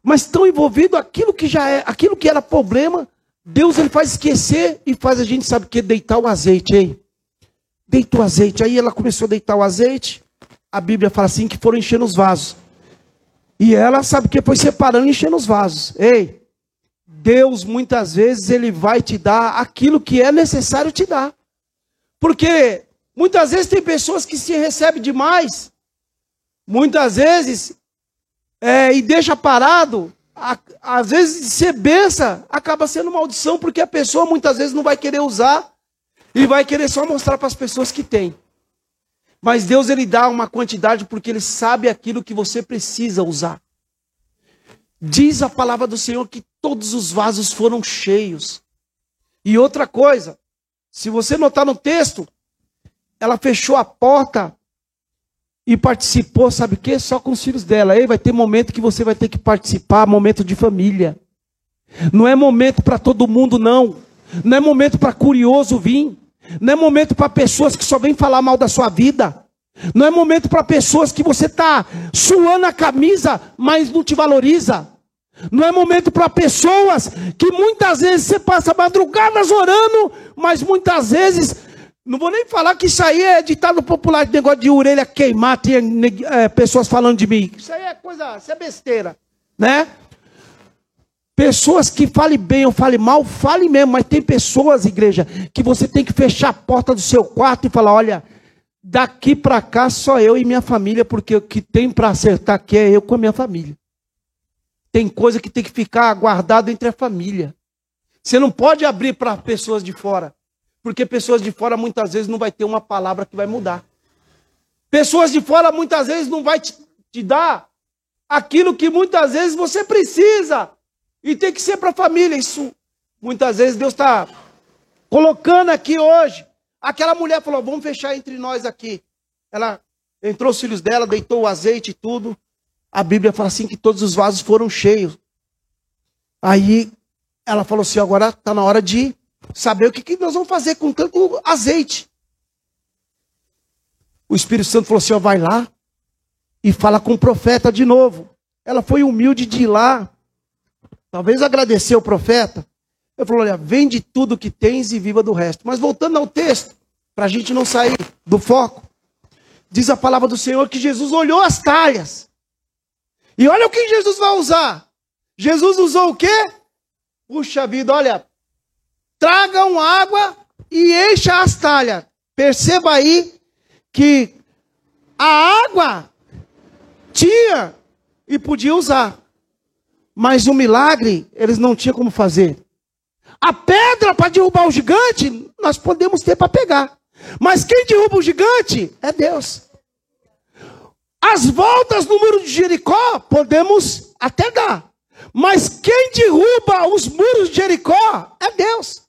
mas tão envolvido aquilo que já é, aquilo que era problema, Deus ele faz esquecer e faz a gente sabe que deitar o azeite, hein? Deita o azeite. Aí ela começou a deitar o azeite. A Bíblia fala assim que foram enchendo os vasos. E ela sabe que foi separando e enchendo os vasos. Ei, Deus muitas vezes ele vai te dar aquilo que é necessário te dar. Porque muitas vezes tem pessoas que se recebem demais, muitas vezes, é, e deixa parado, a, às vezes ser benção acaba sendo maldição, porque a pessoa muitas vezes não vai querer usar e vai querer só mostrar para as pessoas que tem. Mas Deus ele dá uma quantidade porque ele sabe aquilo que você precisa usar. Diz a palavra do Senhor que todos os vasos foram cheios. E outra coisa, se você notar no texto, ela fechou a porta e participou, sabe o quê? Só com os filhos dela. Aí vai ter momento que você vai ter que participar, momento de família. Não é momento para todo mundo, não. Não é momento para curioso vir. Não é momento para pessoas que só vêm falar mal da sua vida. Não é momento para pessoas que você está suando a camisa, mas não te valoriza. Não é momento para pessoas que muitas vezes você passa madrugadas orando, mas muitas vezes, não vou nem falar que isso aí é ditado popular, de negócio de orelha queimar, tem é, pessoas falando de mim. Isso aí é coisa, isso é besteira, né? Pessoas que falem bem ou falem mal, fale mesmo, mas tem pessoas, igreja, que você tem que fechar a porta do seu quarto e falar: olha, daqui para cá só eu e minha família, porque o que tem para acertar aqui é eu com a minha família. Tem coisa que tem que ficar guardado entre a família. Você não pode abrir para pessoas de fora, porque pessoas de fora muitas vezes não vai ter uma palavra que vai mudar. Pessoas de fora muitas vezes não vai te, te dar aquilo que muitas vezes você precisa. E tem que ser para a família. Isso muitas vezes Deus está colocando aqui hoje. Aquela mulher falou: vamos fechar entre nós aqui. Ela entrou os filhos dela, deitou o azeite e tudo. A Bíblia fala assim que todos os vasos foram cheios. Aí ela falou assim: agora está na hora de saber o que, que nós vamos fazer com tanto azeite. O Espírito Santo falou assim: ó, vai lá e fala com o profeta de novo. Ela foi humilde de ir lá Talvez agradecer o profeta. Ele falou: olha, vende tudo que tens e viva do resto. Mas voltando ao texto, para a gente não sair do foco, diz a palavra do Senhor que Jesus olhou as talhas. E olha o que Jesus vai usar. Jesus usou o quê? Puxa vida, olha. Tragam água e encha as talhas. Perceba aí que a água tinha e podia usar. Mas o milagre, eles não tinham como fazer. A pedra para derrubar o gigante, nós podemos ter para pegar. Mas quem derruba o gigante é Deus. As voltas no muro de Jericó, podemos até dar. Mas quem derruba os muros de Jericó é Deus.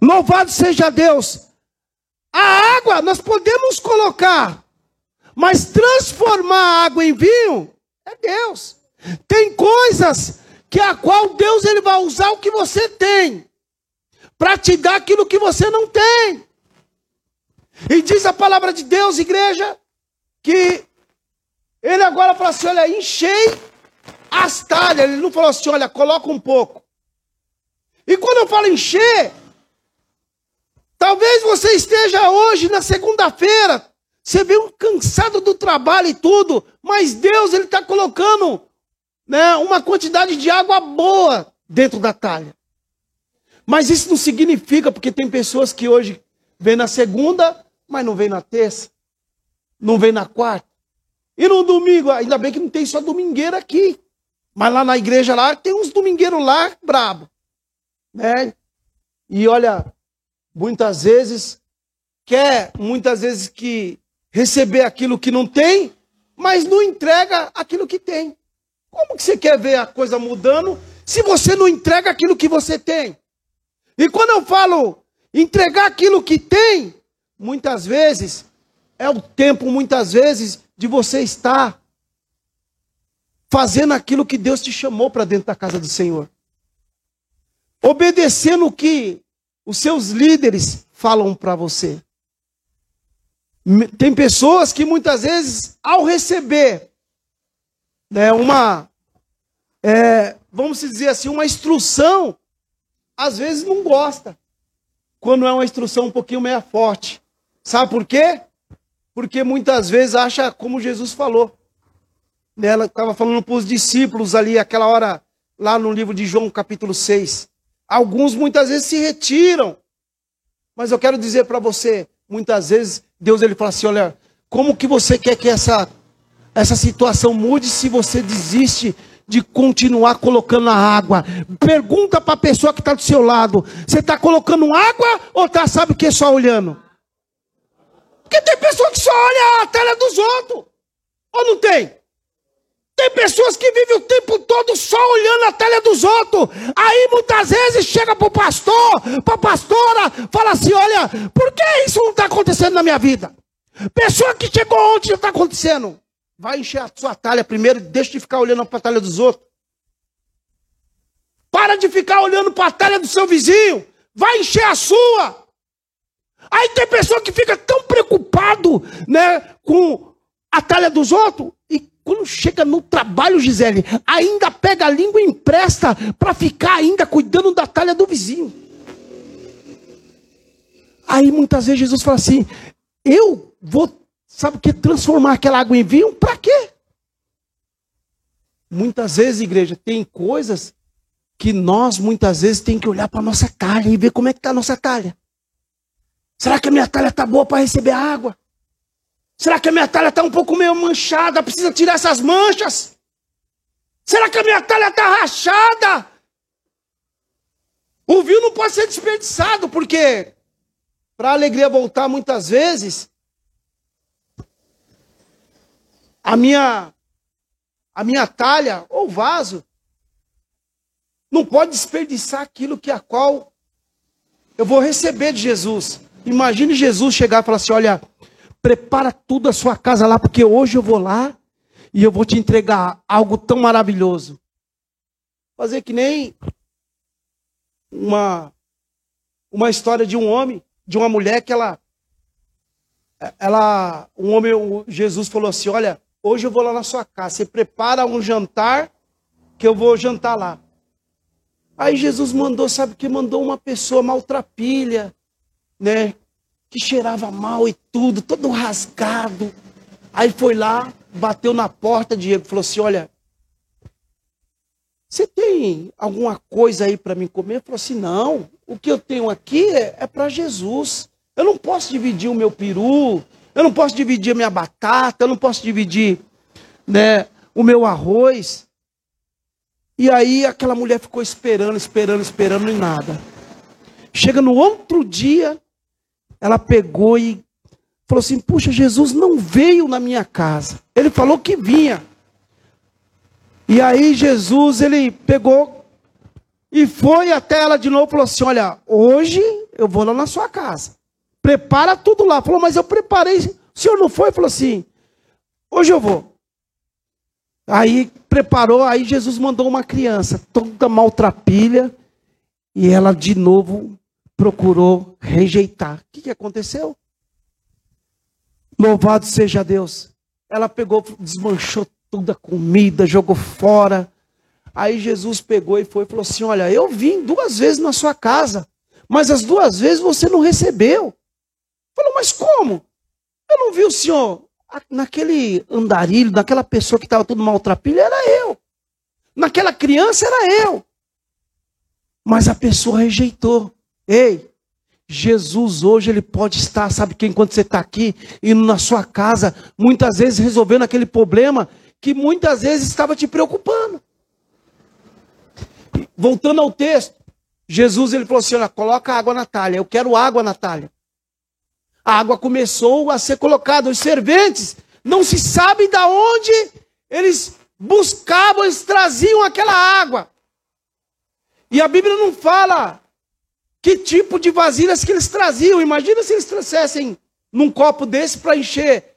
Louvado seja Deus. A água nós podemos colocar, mas transformar a água em vinho é Deus. Tem coisas que a qual Deus ele vai usar o que você tem para te dar aquilo que você não tem. E diz a palavra de Deus, igreja, que ele agora fala assim: olha, enchei as talhas. Ele não falou assim: olha, coloca um pouco. E quando eu falo encher, talvez você esteja hoje na segunda-feira, você veio cansado do trabalho e tudo, mas Deus ele está colocando né, uma quantidade de água boa dentro da talha. Mas isso não significa, porque tem pessoas que hoje vêm na segunda, mas não vêm na terça, não vêm na quarta. E no domingo, ainda bem que não tem só domingueira aqui. Mas lá na igreja lá tem uns domingueiros lá brabo. Né? E olha, muitas vezes quer muitas vezes que receber aquilo que não tem, mas não entrega aquilo que tem. Como que você quer ver a coisa mudando se você não entrega aquilo que você tem? E quando eu falo entregar aquilo que tem, muitas vezes é o tempo, muitas vezes, de você estar fazendo aquilo que Deus te chamou para dentro da casa do Senhor. Obedecendo o que os seus líderes falam para você. Tem pessoas que muitas vezes, ao receber né, uma, é, vamos dizer assim, uma instrução, às vezes não gosta. Quando é uma instrução um pouquinho meia forte. Sabe por quê? Porque muitas vezes acha como Jesus falou. Ela estava falando para os discípulos ali, aquela hora, lá no livro de João, capítulo 6. Alguns muitas vezes se retiram. Mas eu quero dizer para você, muitas vezes Deus ele fala assim: olha, como que você quer que essa, essa situação mude se você desiste de continuar colocando a água? Pergunta para a pessoa que está do seu lado: você está colocando água ou está, sabe o que, só olhando? Porque tem pessoa que só olha a tela dos outros. Ou não tem? Tem pessoas que vivem o tempo todo só olhando a tela dos outros. Aí muitas vezes chega para o pastor, para a pastora, fala assim: olha, por que isso não está acontecendo na minha vida? Pessoa que chegou ontem já está acontecendo. Vai encher a sua talha primeiro, deixa de ficar olhando para a talha dos outros. Para de ficar olhando para a talha do seu vizinho. Vai encher a sua. Aí tem pessoa que fica tão preocupado, né, com a talha dos outros e quando chega no trabalho, Gisele, ainda pega a língua e empresta para ficar ainda cuidando da talha do vizinho. Aí muitas vezes Jesus fala assim: Eu vou, sabe o que? Transformar aquela água em vinho? Para quê? Muitas vezes, igreja, tem coisas que nós muitas vezes tem que olhar para nossa talha e ver como é que está a nossa talha. Será que a minha talha está boa para receber água? Será que a minha talha está um pouco meio manchada? Precisa tirar essas manchas? Será que a minha talha está rachada? O vinho não pode ser desperdiçado, porque para a alegria voltar muitas vezes, a minha a minha talha ou vaso não pode desperdiçar aquilo que a qual eu vou receber de Jesus. Imagine Jesus chegar e falar assim: olha, prepara tudo a sua casa lá, porque hoje eu vou lá e eu vou te entregar algo tão maravilhoso. Fazer que nem uma uma história de um homem, de uma mulher que ela ela um homem, Jesus falou assim: "Olha, hoje eu vou lá na sua casa, você prepara um jantar que eu vou jantar lá". Aí Jesus mandou, sabe que mandou uma pessoa maltrapilha, né, que cheirava mal e tudo, todo rasgado. Aí foi lá, bateu na porta, Diego, falou assim: Olha, você tem alguma coisa aí para mim comer? Ele falou assim: Não, o que eu tenho aqui é, é para Jesus. Eu não posso dividir o meu peru, eu não posso dividir a minha batata, eu não posso dividir né, o meu arroz. E aí aquela mulher ficou esperando, esperando, esperando e nada. Chega no outro dia, ela pegou e falou assim: Puxa, Jesus não veio na minha casa. Ele falou que vinha. E aí Jesus, ele pegou e foi até ela de novo e falou assim: Olha, hoje eu vou lá na sua casa. Prepara tudo lá. Falou, mas eu preparei. O senhor não foi? Falou assim: Hoje eu vou. Aí preparou, aí Jesus mandou uma criança, toda maltrapilha, e ela de novo procurou rejeitar. O que, que aconteceu? Louvado seja Deus. Ela pegou, desmanchou toda a comida, jogou fora. Aí Jesus pegou e foi e falou assim: Olha, eu vim duas vezes na sua casa, mas as duas vezes você não recebeu. Falou, mas como? Eu não vi o senhor. Naquele andarilho, naquela pessoa que estava tudo maltrapilho, era eu. Naquela criança, era eu. Mas a pessoa rejeitou. Ei, Jesus hoje ele pode estar, sabe que enquanto você está aqui, indo na sua casa, muitas vezes resolvendo aquele problema que muitas vezes estava te preocupando. Voltando ao texto, Jesus ele falou assim: olha, coloca água na talha, eu quero água na talha. A água começou a ser colocada, os serventes não se sabe de onde eles buscavam, eles traziam aquela água. E a Bíblia não fala que tipo de vasilhas que eles traziam. Imagina se eles trouxessem num copo desse para encher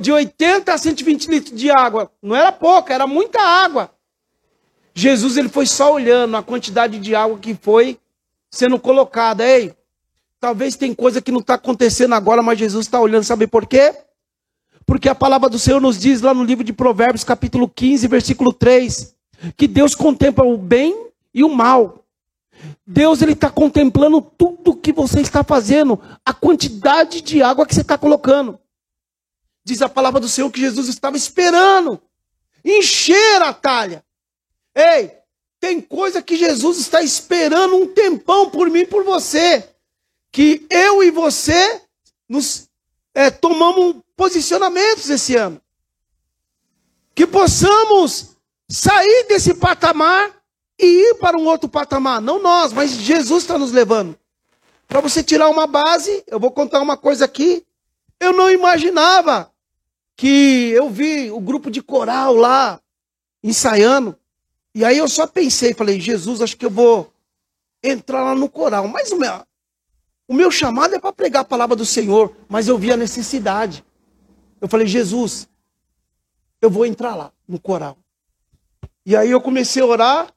de 80 a 120 litros de água. Não era pouca, era muita água. Jesus ele foi só olhando a quantidade de água que foi sendo colocada. Ei, talvez tem coisa que não está acontecendo agora, mas Jesus está olhando. Sabe por quê? Porque a palavra do Senhor nos diz lá no livro de Provérbios, capítulo 15, versículo 3, que Deus contempla o bem e o mal. Deus ele está contemplando tudo que você está fazendo, a quantidade de água que você está colocando. Diz a palavra do Senhor que Jesus estava esperando encher a talha. Ei, tem coisa que Jesus está esperando um tempão por mim e por você. Que eu e você nos é, tomamos posicionamentos esse ano. Que possamos sair desse patamar e ir para um outro patamar. Não nós, mas Jesus está nos levando. Para você tirar uma base, eu vou contar uma coisa aqui. Eu não imaginava que eu vi o grupo de coral lá ensaiando. E aí eu só pensei, falei, Jesus, acho que eu vou entrar lá no coral. Mas o meu, chamado é para pregar a palavra do Senhor, mas eu vi a necessidade. Eu falei, Jesus, eu vou entrar lá no coral. E aí eu comecei a orar,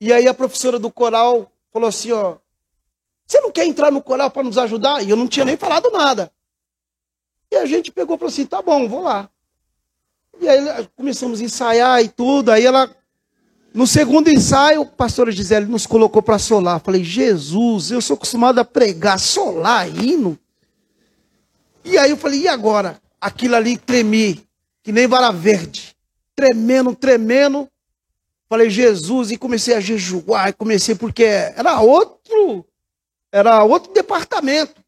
e aí a professora do coral falou assim, ó, você não quer entrar no coral para nos ajudar? E eu não tinha nem falado nada. E a gente pegou e falou assim, tá bom, vou lá. E aí começamos a ensaiar e tudo, aí ela no segundo ensaio, o pastor Gisele nos colocou para solar. Falei, Jesus, eu sou acostumado a pregar, solar, hino. E aí eu falei, e agora? Aquilo ali tremi, que nem vara verde. Tremendo, tremendo. Falei, Jesus, e comecei a jejuar, e comecei porque era outro, era outro departamento.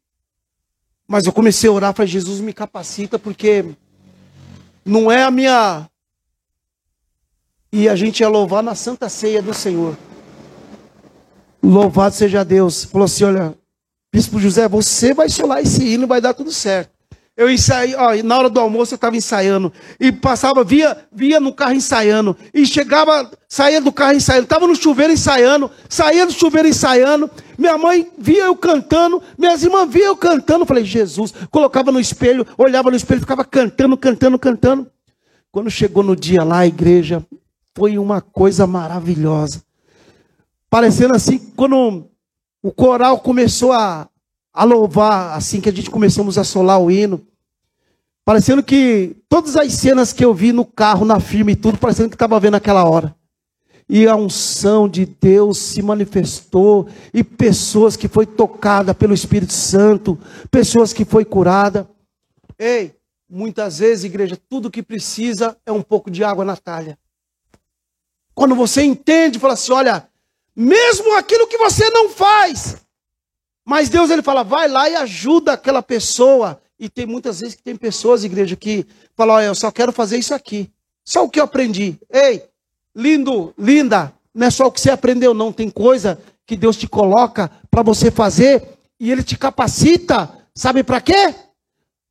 Mas eu comecei a orar, falei, Jesus me capacita, porque não é a minha e a gente ia louvar na Santa Ceia do Senhor. Louvado seja Deus. Falou assim: olha, Bispo José, você vai solar esse hino e vai dar tudo certo. Eu ensaiei, ó, na hora do almoço eu estava ensaiando. E passava, via, via no carro ensaiando. E chegava, saía do carro ensaiando. Estava no chuveiro ensaiando. Saía do chuveiro ensaiando. Minha mãe via eu cantando. Minhas irmãs via eu cantando. Falei, Jesus. Colocava no espelho, olhava no espelho, ficava cantando, cantando, cantando. Quando chegou no dia lá, a igreja, foi uma coisa maravilhosa. Parecendo assim, quando o coral começou a, a louvar, assim que a gente começamos a solar o hino, parecendo que todas as cenas que eu vi no carro, na firma e tudo, parecendo que estava vendo aquela hora. E a unção de Deus se manifestou, e pessoas que foi tocada pelo Espírito Santo, pessoas que foi curada. Ei, muitas vezes, igreja, tudo que precisa é um pouco de água na talha. Quando você entende, fala assim: olha, mesmo aquilo que você não faz, mas Deus ele fala, vai lá e ajuda aquela pessoa. E tem muitas vezes que tem pessoas, igreja, que falam: olha, eu só quero fazer isso aqui. Só o que eu aprendi. Ei, lindo, linda, não é só o que você aprendeu, não. Tem coisa que Deus te coloca para você fazer e Ele te capacita. Sabe para quê?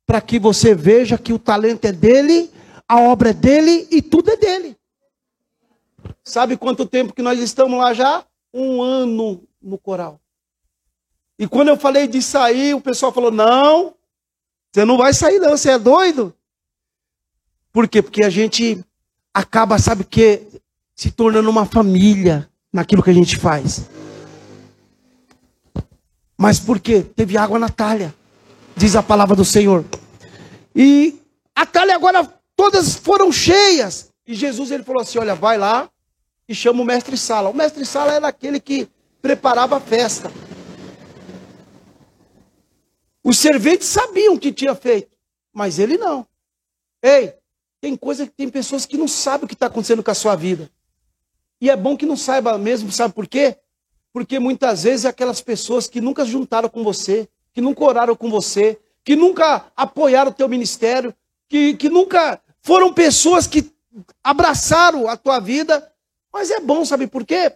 Para que você veja que o talento é dele, a obra é dele e tudo é dele. Sabe quanto tempo que nós estamos lá já? Um ano no coral. E quando eu falei de sair, o pessoal falou: não, você não vai sair, não, você é doido. Por quê? Porque a gente acaba, sabe o que? Se tornando uma família naquilo que a gente faz. Mas por quê? Teve água na talha, diz a palavra do Senhor. E a talha agora todas foram cheias. E Jesus ele falou assim: olha, vai lá, e chama o mestre Sala. O mestre Sala era aquele que preparava a festa. Os serventes sabiam o que tinha feito, mas ele não. Ei, tem coisa que tem pessoas que não sabem o que está acontecendo com a sua vida. E é bom que não saiba mesmo, sabe por quê? Porque muitas vezes é aquelas pessoas que nunca juntaram com você, que nunca oraram com você, que nunca apoiaram o teu ministério, que, que nunca foram pessoas que abraçaram a tua vida, mas é bom, sabe por quê?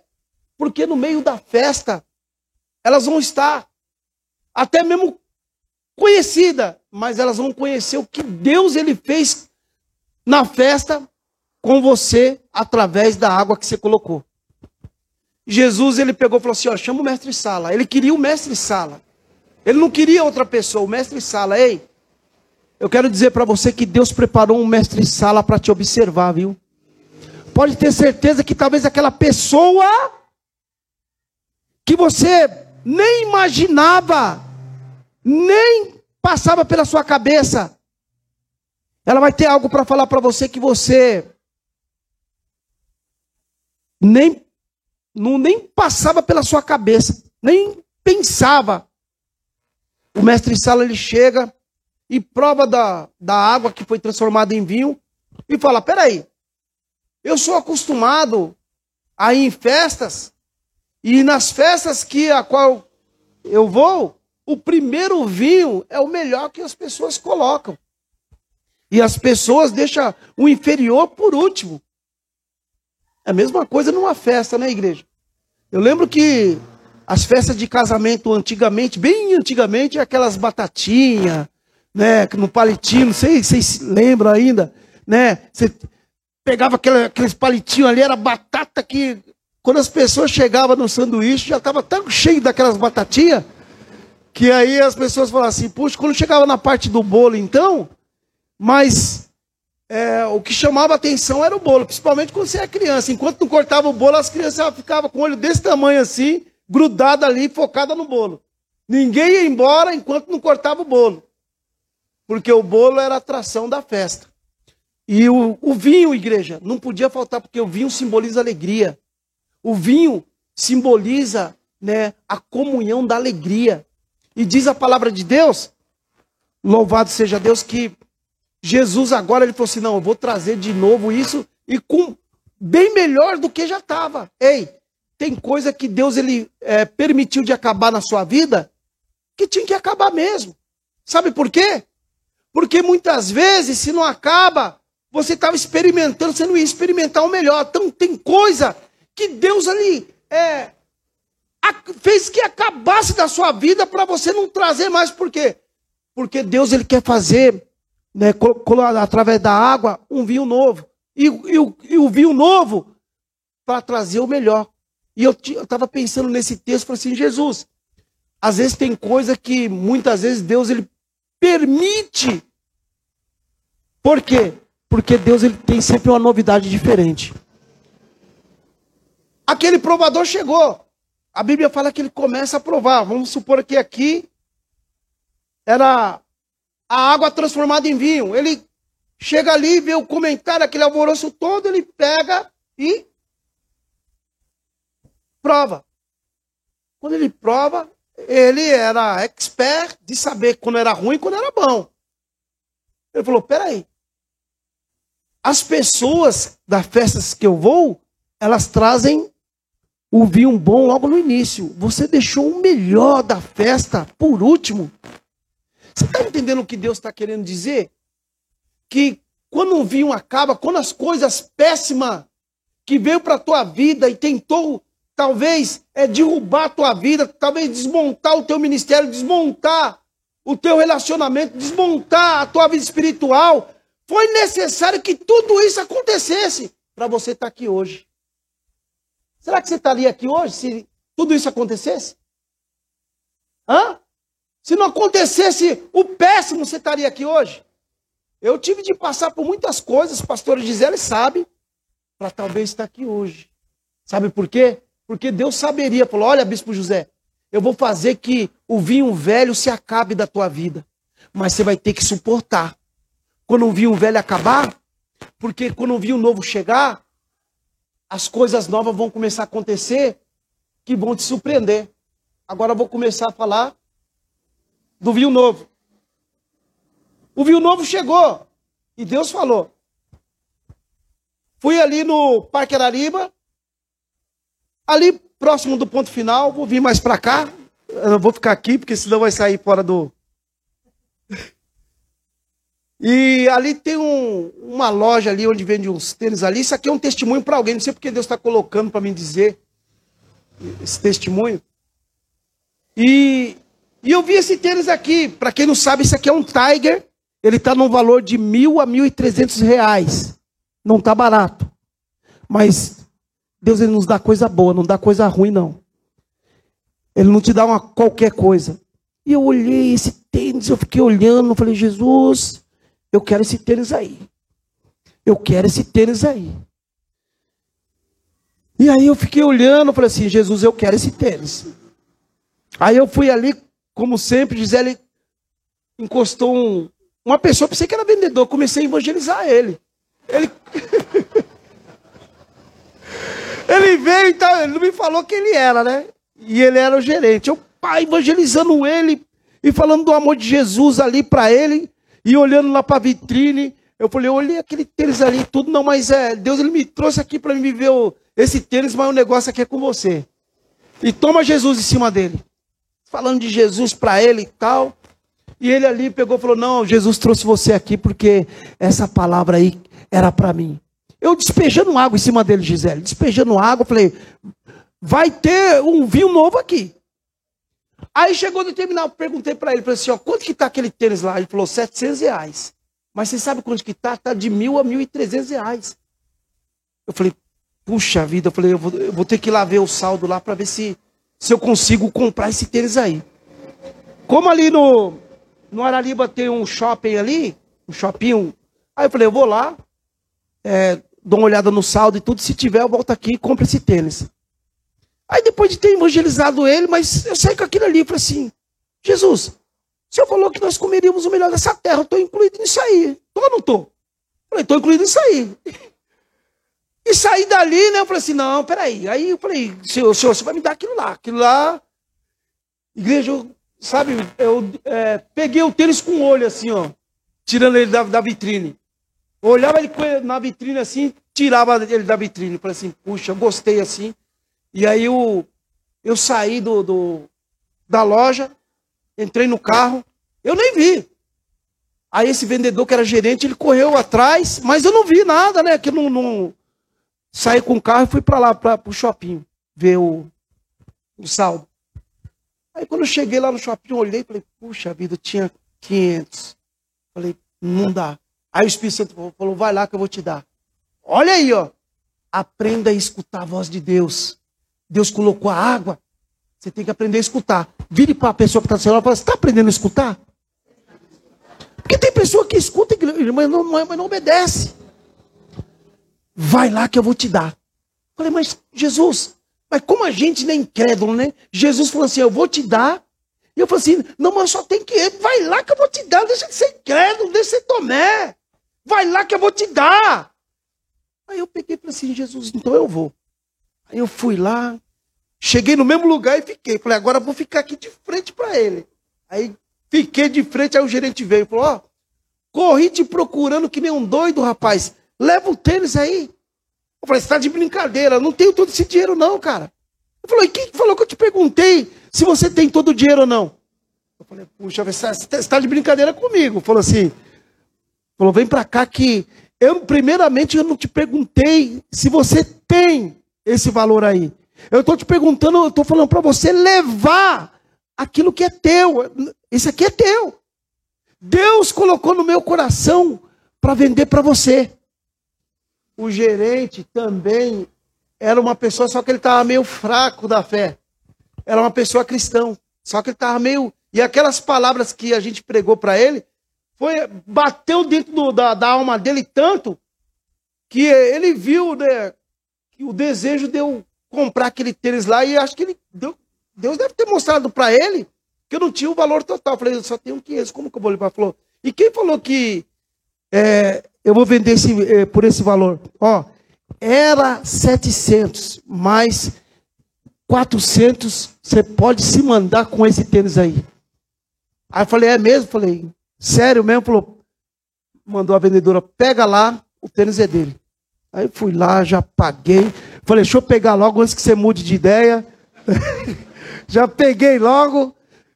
Porque no meio da festa, elas vão estar até mesmo conhecida, mas elas vão conhecer o que Deus ele fez na festa com você através da água que você colocou. Jesus ele pegou e falou assim: ó, chama o mestre Sala. Ele queria o mestre Sala. Ele não queria outra pessoa, o mestre Sala. Ei, eu quero dizer para você que Deus preparou um mestre Sala para te observar, viu? Pode ter certeza que talvez aquela pessoa que você nem imaginava, nem passava pela sua cabeça, ela vai ter algo para falar para você que você nem não nem passava pela sua cabeça, nem pensava. O mestre Sala ele chega e prova da, da água que foi transformada em vinho e fala: peraí, eu sou acostumado a ir em festas e nas festas que a qual eu vou, o primeiro vinho é o melhor que as pessoas colocam. E as pessoas deixam o inferior por último. É a mesma coisa numa festa, né, igreja? Eu lembro que as festas de casamento antigamente, bem antigamente, aquelas batatinhas, né, no palitinho, não sei se vocês lembram ainda, né? Você pegava aquele, aqueles palitinhos ali, era batata que quando as pessoas chegavam no sanduíche, já estava tão cheio daquelas batatinhas, que aí as pessoas falavam assim, puxa, quando chegava na parte do bolo, então, mas é, o que chamava atenção era o bolo, principalmente quando você é criança. Enquanto não cortava o bolo, as crianças ficavam com o olho desse tamanho assim, grudada ali, focada no bolo. Ninguém ia embora enquanto não cortava o bolo. Porque o bolo era a atração da festa. E o, o vinho, igreja, não podia faltar, porque o vinho simboliza alegria. O vinho simboliza né, a comunhão da alegria. E diz a palavra de Deus, louvado seja Deus, que Jesus agora ele falou assim: não, eu vou trazer de novo isso e com bem melhor do que já estava. Ei, tem coisa que Deus ele é, permitiu de acabar na sua vida que tinha que acabar mesmo. Sabe por quê? Porque muitas vezes, se não acaba, você estava experimentando, você não ia experimentar o melhor. Então tem coisa que Deus ali é, fez que acabasse da sua vida para você não trazer mais. Por quê? Porque Deus ele quer fazer né, através da água, um vinho novo. E, e, e o vinho novo para trazer o melhor. E eu estava pensando nesse texto, falei assim, Jesus, às vezes tem coisa que muitas vezes Deus ele permite. Por quê? Porque Deus ele tem sempre uma novidade diferente. Aquele provador chegou. A Bíblia fala que ele começa a provar. Vamos supor que aqui era a água transformada em vinho. Ele chega ali, vê o comentário, aquele alvoroço todo, ele pega e prova. Quando ele prova, ele era expert de saber quando era ruim e quando era bom. Ele falou: peraí. As pessoas das festas que eu vou, elas trazem o vinho bom logo no início. Você deixou o melhor da festa por último. Você está entendendo o que Deus está querendo dizer? Que quando um vinho acaba, quando as coisas péssimas que veio para a tua vida e tentou, talvez, é derrubar a tua vida, talvez desmontar o teu ministério, desmontar o teu relacionamento, desmontar a tua vida espiritual, foi necessário que tudo isso acontecesse para você estar tá aqui hoje. Será que você estaria aqui hoje se tudo isso acontecesse? Hã? Se não acontecesse o péssimo, você estaria aqui hoje? Eu tive de passar por muitas coisas, pastor Gisele sabe, para talvez estar aqui hoje. Sabe por quê? Porque Deus saberia, falou: olha, Bispo José, eu vou fazer que o vinho velho se acabe da tua vida. Mas você vai ter que suportar. Quando o vinho velho acabar, porque quando o vinho novo chegar, as coisas novas vão começar a acontecer que vão te surpreender. Agora eu vou começar a falar do vinho novo. O vinho novo chegou e Deus falou. Fui ali no Parque Arariba, ali próximo do ponto final, vou vir mais para cá. Eu vou ficar aqui, porque senão vai sair fora do. E ali tem um, uma loja ali onde vende uns tênis ali. Isso aqui é um testemunho para alguém. Não sei porque Deus está colocando para me dizer esse testemunho. E e eu vi esse tênis aqui. Para quem não sabe, isso aqui é um Tiger. Ele está no valor de mil a mil e trezentos reais. Não está barato. Mas Deus ele nos dá coisa boa, não dá coisa ruim, não. Ele não te dá uma qualquer coisa. E eu olhei esse tênis, eu fiquei olhando, falei, Jesus, eu quero esse tênis aí. Eu quero esse tênis aí. E aí eu fiquei olhando, falei assim, Jesus, eu quero esse tênis. Aí eu fui ali, como sempre, Gisele encostou um, uma pessoa, pensei que era vendedor, comecei a evangelizar ele. Ele, ele veio e tal, ele não me falou quem ele era, né? E ele era o gerente. Eu, pai, evangelizando ele e falando do amor de Jesus ali para ele e olhando lá para a vitrine. Eu falei, eu olhei aquele tênis ali tudo, não, mas é, Deus ele me trouxe aqui para me ver o, esse tênis, mas o negócio aqui é com você. E toma Jesus em cima dele. Falando de Jesus para ele e tal. E ele ali pegou e falou: Não, Jesus trouxe você aqui porque essa palavra aí era para mim. Eu despejando água em cima dele, Gisele, despejando água, falei: Vai ter um vinho novo aqui. Aí chegou no terminal, perguntei para ele, falei assim, ó, quanto que tá aquele tênis lá? Ele falou, 700 reais. Mas você sabe quanto que tá? Tá de mil a mil e trezentos reais. Eu falei, puxa vida, eu falei, eu vou, eu vou ter que ir lá ver o saldo lá para ver se, se eu consigo comprar esse tênis aí. Como ali no, no Araliba tem um shopping ali, um shopping. Aí eu falei, eu vou lá, é, dou uma olhada no saldo e tudo. Se tiver, eu volto aqui e compro esse tênis. Aí depois de ter evangelizado ele, mas eu saí com aquilo ali e falei assim: Jesus, o senhor falou que nós comeríamos o melhor dessa terra, eu estou incluído nisso aí. Tô ou não estou? Falei, estou incluído nisso aí. E saí dali, né? Eu falei assim, não, peraí. Aí eu falei, senhor, senhor, você vai me dar aquilo lá. Aquilo lá, igreja, Sabe, eu é, peguei o tênis com o olho assim, ó, tirando ele da, da vitrine. Eu olhava ele na vitrine assim, tirava ele da vitrine. Falei assim, puxa, gostei assim. E aí eu, eu saí do, do, da loja, entrei no carro, eu nem vi. Aí esse vendedor que era gerente, ele correu atrás, mas eu não vi nada, né? Que não, não... saí com o carro e fui para lá, para o shopping, ver o, o saldo. Aí quando eu cheguei lá no shopping, eu olhei e falei, puxa vida, tinha 500. Falei, não dá. Aí o Espírito Santo falou, vai lá que eu vou te dar. Olha aí, ó. Aprenda a escutar a voz de Deus. Deus colocou a água. Você tem que aprender a escutar. Vire para a pessoa que está seu lado e fala, você está aprendendo a escutar? Porque tem pessoa que escuta, mas não, mas não obedece. Vai lá que eu vou te dar. Falei, mas Jesus, mas como a gente não é incrédulo, né? Jesus falou assim: Eu vou te dar. E eu falei assim: Não, mas só tem que ir. Vai lá que eu vou te dar. Deixa de ser incrédulo, deixa de ser Tomé. Vai lá que eu vou te dar. Aí eu peguei e falei assim: Jesus, então eu vou. Aí eu fui lá, cheguei no mesmo lugar e fiquei. Falei: Agora vou ficar aqui de frente para ele. Aí fiquei de frente. Aí o gerente veio e falou: Ó, oh, corri te procurando que nem um doido, rapaz. Leva o tênis aí. Eu falei, você está de brincadeira, não tenho todo esse dinheiro não, cara. Eu falei, quem falou que eu te perguntei se você tem todo o dinheiro ou não? Eu falei, puxa, você está tá de brincadeira comigo. Falou assim, falou, vem para cá que eu, primeiramente, eu não te perguntei se você tem esse valor aí. Eu estou te perguntando, eu estou falando para você levar aquilo que é teu. Isso aqui é teu. Deus colocou no meu coração para vender para você o gerente também era uma pessoa, só que ele estava meio fraco da fé. Era uma pessoa cristão, só que ele estava meio. E aquelas palavras que a gente pregou para ele, foi bateu dentro do, da, da alma dele tanto que ele viu né, que o desejo de eu comprar aquele tênis lá e acho que ele deu, Deus deve ter mostrado para ele que eu não tinha o valor total. Eu falei, eu só tenho 500, como que eu vou levar? Falou, e quem falou que é, eu vou vender esse, eh, por esse valor. Ó, era 700, mais 400, você pode se mandar com esse tênis aí. Aí eu falei, é mesmo? Falei, sério mesmo? Falou, mandou a vendedora, pega lá, o tênis é dele. Aí fui lá, já paguei. Falei, deixa eu pegar logo antes que você mude de ideia. já peguei logo.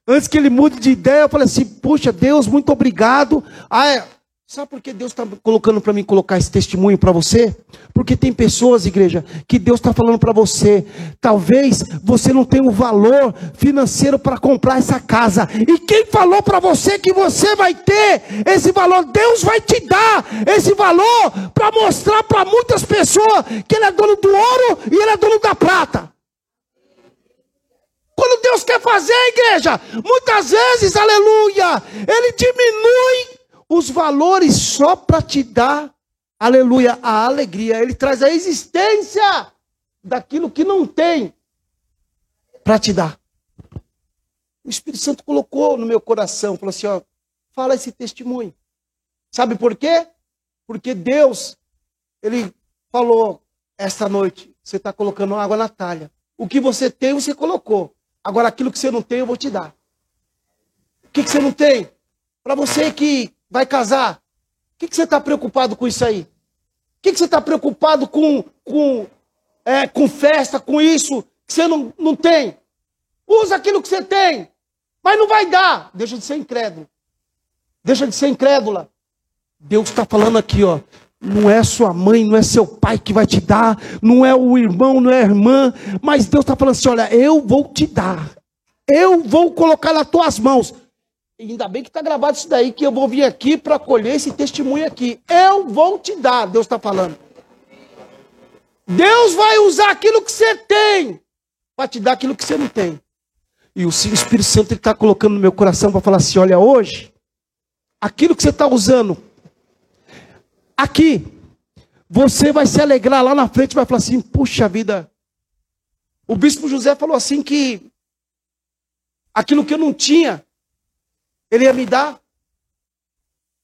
Antes que ele mude de ideia, eu falei assim, puxa, Deus, muito obrigado. Aí, Sabe por que Deus está colocando para mim colocar esse testemunho para você? Porque tem pessoas, igreja, que Deus está falando para você. Talvez você não tenha o valor financeiro para comprar essa casa. E quem falou para você que você vai ter esse valor? Deus vai te dar esse valor para mostrar para muitas pessoas que Ele é dono do ouro e Ele é dono da prata. Quando Deus quer fazer, igreja, muitas vezes, aleluia, Ele diminui os valores só para te dar, aleluia, a alegria. Ele traz a existência daquilo que não tem para te dar. O Espírito Santo colocou no meu coração, falou assim: ó, fala esse testemunho. Sabe por quê? Porque Deus, Ele falou esta noite: você está colocando água na talha. O que você tem, você colocou. Agora, aquilo que você não tem, eu vou te dar. O que, que você não tem? Para você que vai casar. O que, que você está preocupado com isso aí? O que, que você está preocupado com, com, é, com festa, com isso que você não, não tem? Usa aquilo que você tem, mas não vai dar. Deixa de ser incrédulo. Deixa de ser incrédula. Deus está falando aqui, ó. Não é sua mãe, não é seu pai que vai te dar, não é o irmão, não é a irmã, mas Deus está falando assim: olha, eu vou te dar, eu vou colocar nas tuas mãos. Ainda bem que está gravado isso daí, que eu vou vir aqui para colher esse testemunho aqui. Eu vou te dar, Deus está falando. Deus vai usar aquilo que você tem para te dar aquilo que você não tem. E o Espírito Santo está colocando no meu coração para falar assim: olha, hoje, aquilo que você está usando, aqui, você vai se alegrar lá na frente, vai falar assim: puxa vida. O bispo José falou assim que aquilo que eu não tinha, ele ia me dar.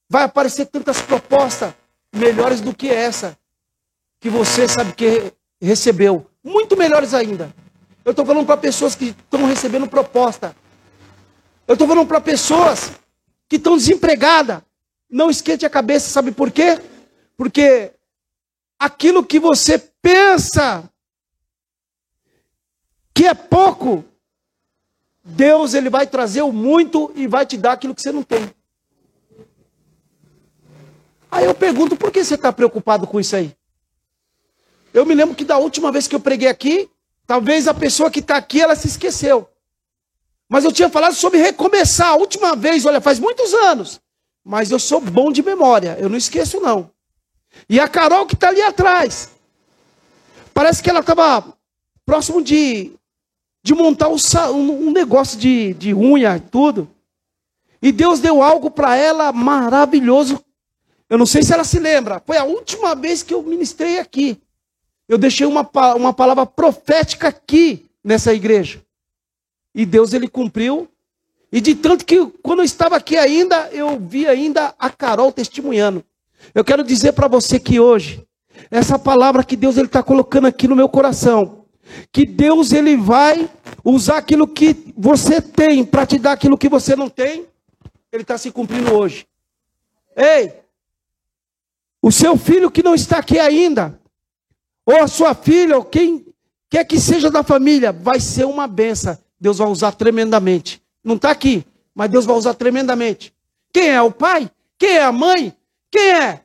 Vai aparecer tantas propostas melhores do que essa que você sabe que recebeu, muito melhores ainda. Eu estou falando para pessoas que estão recebendo proposta. Eu estou falando para pessoas que estão desempregadas. Não esquente a cabeça, sabe por quê? Porque aquilo que você pensa que é pouco, Deus ele vai trazer o muito e vai te dar aquilo que você não tem. Aí eu pergunto, por que você está preocupado com isso aí? Eu me lembro que da última vez que eu preguei aqui, talvez a pessoa que está aqui, ela se esqueceu. Mas eu tinha falado sobre recomeçar. A última vez, olha, faz muitos anos. Mas eu sou bom de memória, eu não esqueço não. E a Carol que está ali atrás. Parece que ela estava próximo de de montar um, negócio de, de unha e tudo. E Deus deu algo para ela maravilhoso. Eu não sei se ela se lembra. Foi a última vez que eu ministrei aqui. Eu deixei uma, uma palavra profética aqui nessa igreja. E Deus ele cumpriu. E de tanto que quando eu estava aqui ainda, eu vi ainda a Carol testemunhando. Eu quero dizer para você que hoje, essa palavra que Deus ele está colocando aqui no meu coração, que Deus ele vai usar aquilo que você tem para te dar aquilo que você não tem, ele está se cumprindo hoje. Ei, o seu filho que não está aqui ainda, ou a sua filha, ou quem quer que seja da família, vai ser uma benção. Deus vai usar tremendamente. Não está aqui, mas Deus vai usar tremendamente. Quem é o pai? Quem é a mãe? Quem é?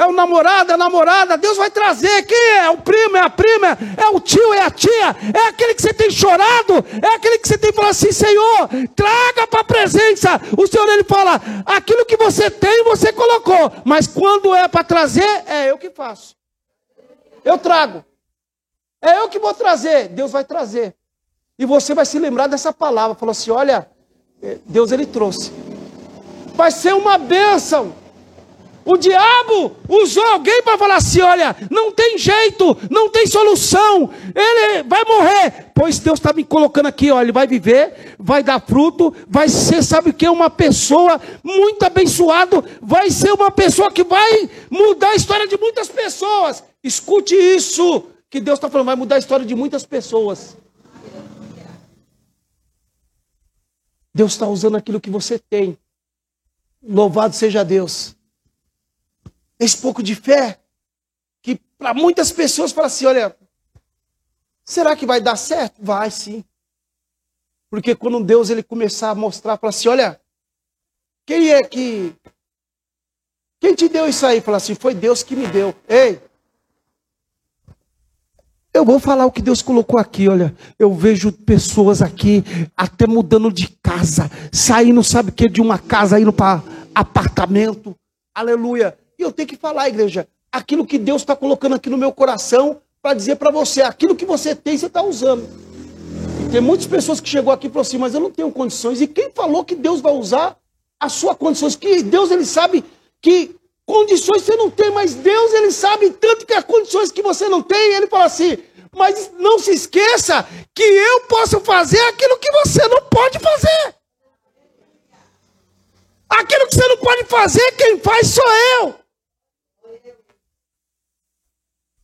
É o namorado, é a namorada, Deus vai trazer. Quem é? é? o primo, é a prima, é o tio, é a tia, é aquele que você tem chorado, é aquele que você tem falado assim, Senhor, traga para a presença. O Senhor ele fala, aquilo que você tem, você colocou, mas quando é para trazer, é eu que faço. Eu trago. É eu que vou trazer, Deus vai trazer. E você vai se lembrar dessa palavra, falou assim, olha, eh, Deus ele trouxe. Vai ser uma bênção. O diabo usou alguém para falar assim: olha, não tem jeito, não tem solução, ele vai morrer. Pois Deus está me colocando aqui, olha, ele vai viver, vai dar fruto, vai ser, sabe o que? Uma pessoa muito abençoada, vai ser uma pessoa que vai mudar a história de muitas pessoas. Escute isso, que Deus está falando, vai mudar a história de muitas pessoas. Deus está usando aquilo que você tem. Louvado seja Deus esse pouco de fé, que para muitas pessoas fala assim: olha, será que vai dar certo? Vai sim. Porque quando Deus ele começar a mostrar, para assim: olha, quem é que Quem te deu isso aí? Fala assim, foi Deus que me deu. Ei, eu vou falar o que Deus colocou aqui, olha. Eu vejo pessoas aqui até mudando de casa, saindo, sabe o que, de uma casa, indo para apartamento. Aleluia. E eu tenho que falar, igreja, aquilo que Deus está colocando aqui no meu coração para dizer para você, aquilo que você tem, você está usando. E tem muitas pessoas que chegou aqui e falou assim, mas eu não tenho condições. E quem falou que Deus vai usar as suas condições? Que Deus, ele sabe que condições você não tem, mas Deus, ele sabe tanto que as condições que você não tem, ele fala assim, mas não se esqueça que eu posso fazer aquilo que você não pode fazer. Aquilo que você não pode fazer, quem faz sou eu.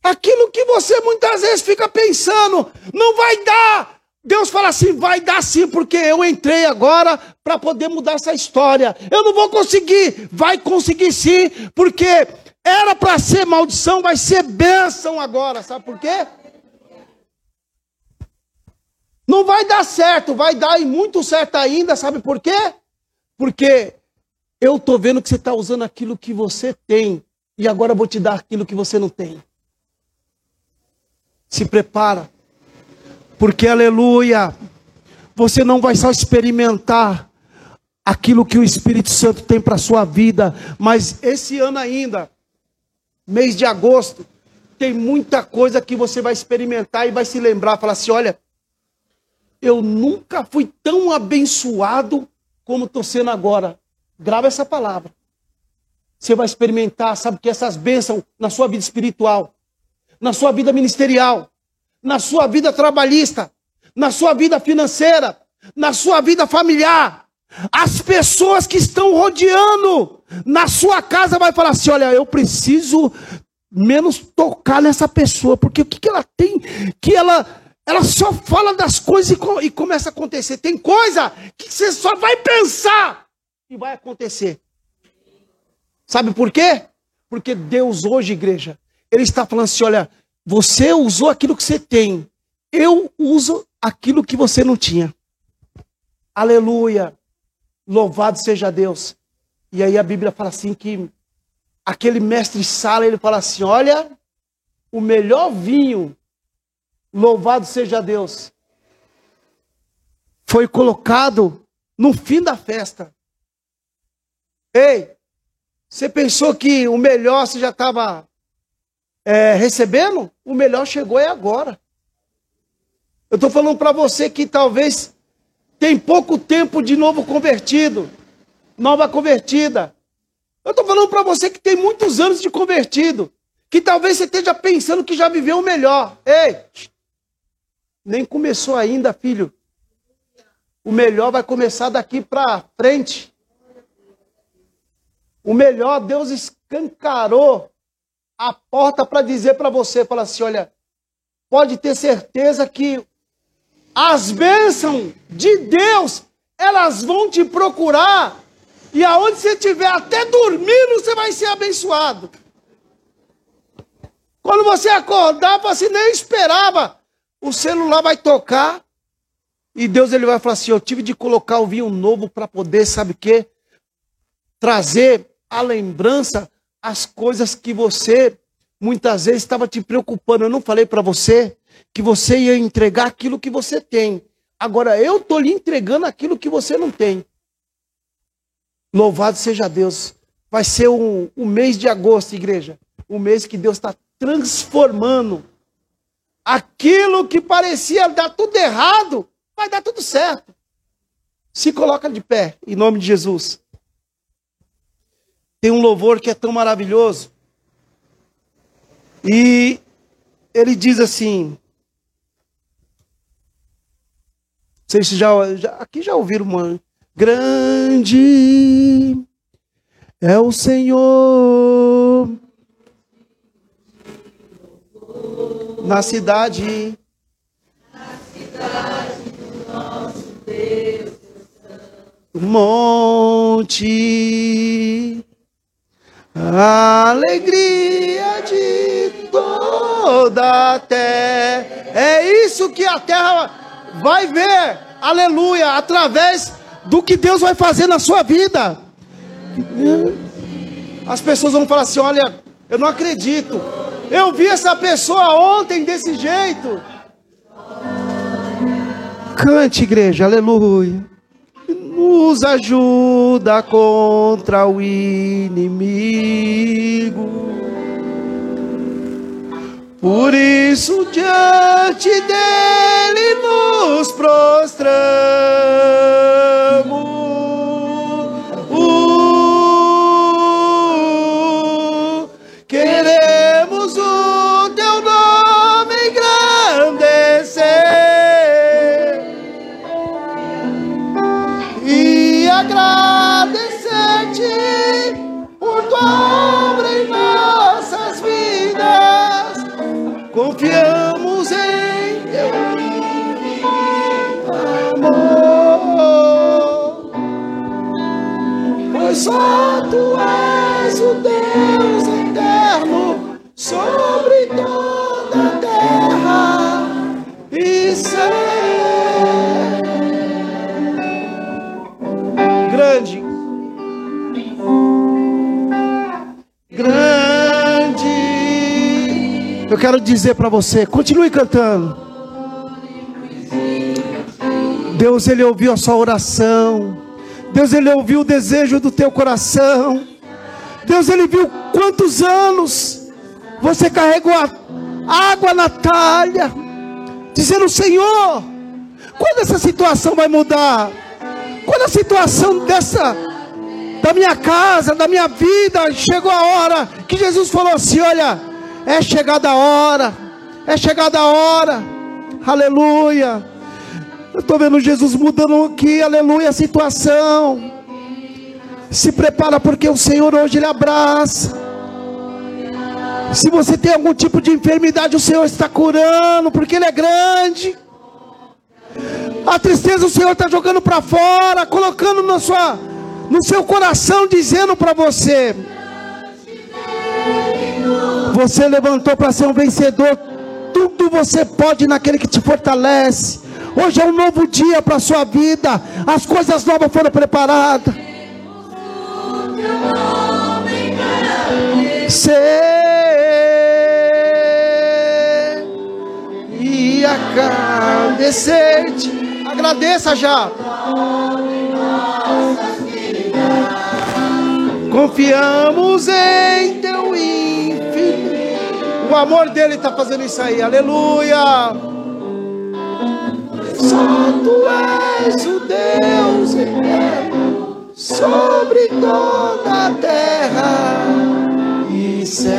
Aquilo que você muitas vezes fica pensando, não vai dar. Deus fala assim: vai dar sim, porque eu entrei agora para poder mudar essa história. Eu não vou conseguir, vai conseguir sim, porque era para ser maldição, vai ser bênção agora. Sabe por quê? Não vai dar certo, vai dar e muito certo ainda, sabe por quê? Porque eu estou vendo que você está usando aquilo que você tem, e agora eu vou te dar aquilo que você não tem. Se prepara. Porque, aleluia, você não vai só experimentar aquilo que o Espírito Santo tem para a sua vida, mas esse ano ainda, mês de agosto, tem muita coisa que você vai experimentar e vai se lembrar, falar assim: olha, eu nunca fui tão abençoado como estou sendo agora. Grava essa palavra. Você vai experimentar, sabe que essas bênçãos na sua vida espiritual na sua vida ministerial, na sua vida trabalhista, na sua vida financeira, na sua vida familiar. As pessoas que estão rodeando na sua casa vai falar assim: olha, eu preciso menos tocar nessa pessoa, porque o que, que ela tem que ela ela só fala das coisas e, e começa a acontecer. Tem coisa que você só vai pensar e vai acontecer. Sabe por quê? Porque Deus hoje, igreja, ele está falando assim: olha, você usou aquilo que você tem, eu uso aquilo que você não tinha. Aleluia! Louvado seja Deus. E aí a Bíblia fala assim que aquele mestre Sala, ele fala assim: olha, o melhor vinho, louvado seja Deus, foi colocado no fim da festa. Ei, você pensou que o melhor você já estava é, recebendo, o melhor chegou é agora. Eu estou falando para você que talvez tem pouco tempo de novo convertido, nova convertida. Eu estou falando para você que tem muitos anos de convertido, que talvez você esteja pensando que já viveu o melhor. Ei, nem começou ainda, filho. O melhor vai começar daqui para frente. O melhor Deus escancarou a porta para dizer para você, fala assim, olha, pode ter certeza que as bênçãos de Deus, elas vão te procurar, e aonde você estiver, até dormindo, você vai ser abençoado. Quando você acordar, você nem esperava, o celular vai tocar, e Deus ele vai falar assim: Eu tive de colocar o vinho novo para poder, sabe o quê? Trazer a lembrança as coisas que você muitas vezes estava te preocupando. Eu não falei para você que você ia entregar aquilo que você tem. Agora eu estou lhe entregando aquilo que você não tem. Louvado seja Deus. Vai ser um, um mês de agosto, igreja. Um mês que Deus está transformando aquilo que parecia dar tudo errado, vai dar tudo certo. Se coloca de pé, em nome de Jesus. Tem um louvor que é tão maravilhoso. E ele diz assim. Vocês já, já aqui já ouviram uma grande é o Senhor na cidade na cidade do nosso Deus monte alegria de toda a terra. É isso que a terra vai ver, aleluia, através do que Deus vai fazer na sua vida. as pessoas vão falar assim: olha, eu não acredito. Eu vi essa pessoa ontem desse jeito. Cante, igreja, aleluia. Nos ajuda contra o inimigo. Por isso, diante dele nos prostramos. Tu és o Deus eterno sobre toda a terra e céu. Grande, grande. Eu quero dizer para você, continue cantando. Deus, Ele ouviu a sua oração. Deus, Ele ouviu o desejo do teu coração. Deus, Ele viu quantos anos você carregou a água na talha, dizendo: Senhor, quando essa situação vai mudar? Quando a situação dessa, da minha casa, da minha vida, chegou a hora que Jesus falou assim: Olha, é chegada a hora, é chegada a hora, aleluia. Eu estou vendo Jesus mudando aqui, aleluia, a situação. Se prepara porque o Senhor hoje Ele abraça. Se você tem algum tipo de enfermidade, o Senhor está curando, porque Ele é grande. A tristeza o Senhor está jogando para fora, colocando na sua, no seu coração, dizendo para você: Você levantou para ser um vencedor. Tudo você pode naquele que te fortalece. Hoje é um novo dia para a sua vida. As coisas novas foram preparadas. Ser e agradecer-te. Agradeça já. Confiamos em teu infinito. O amor dele está fazendo isso aí. Aleluia. Tu és o Deus eterno sobre toda a terra e céu.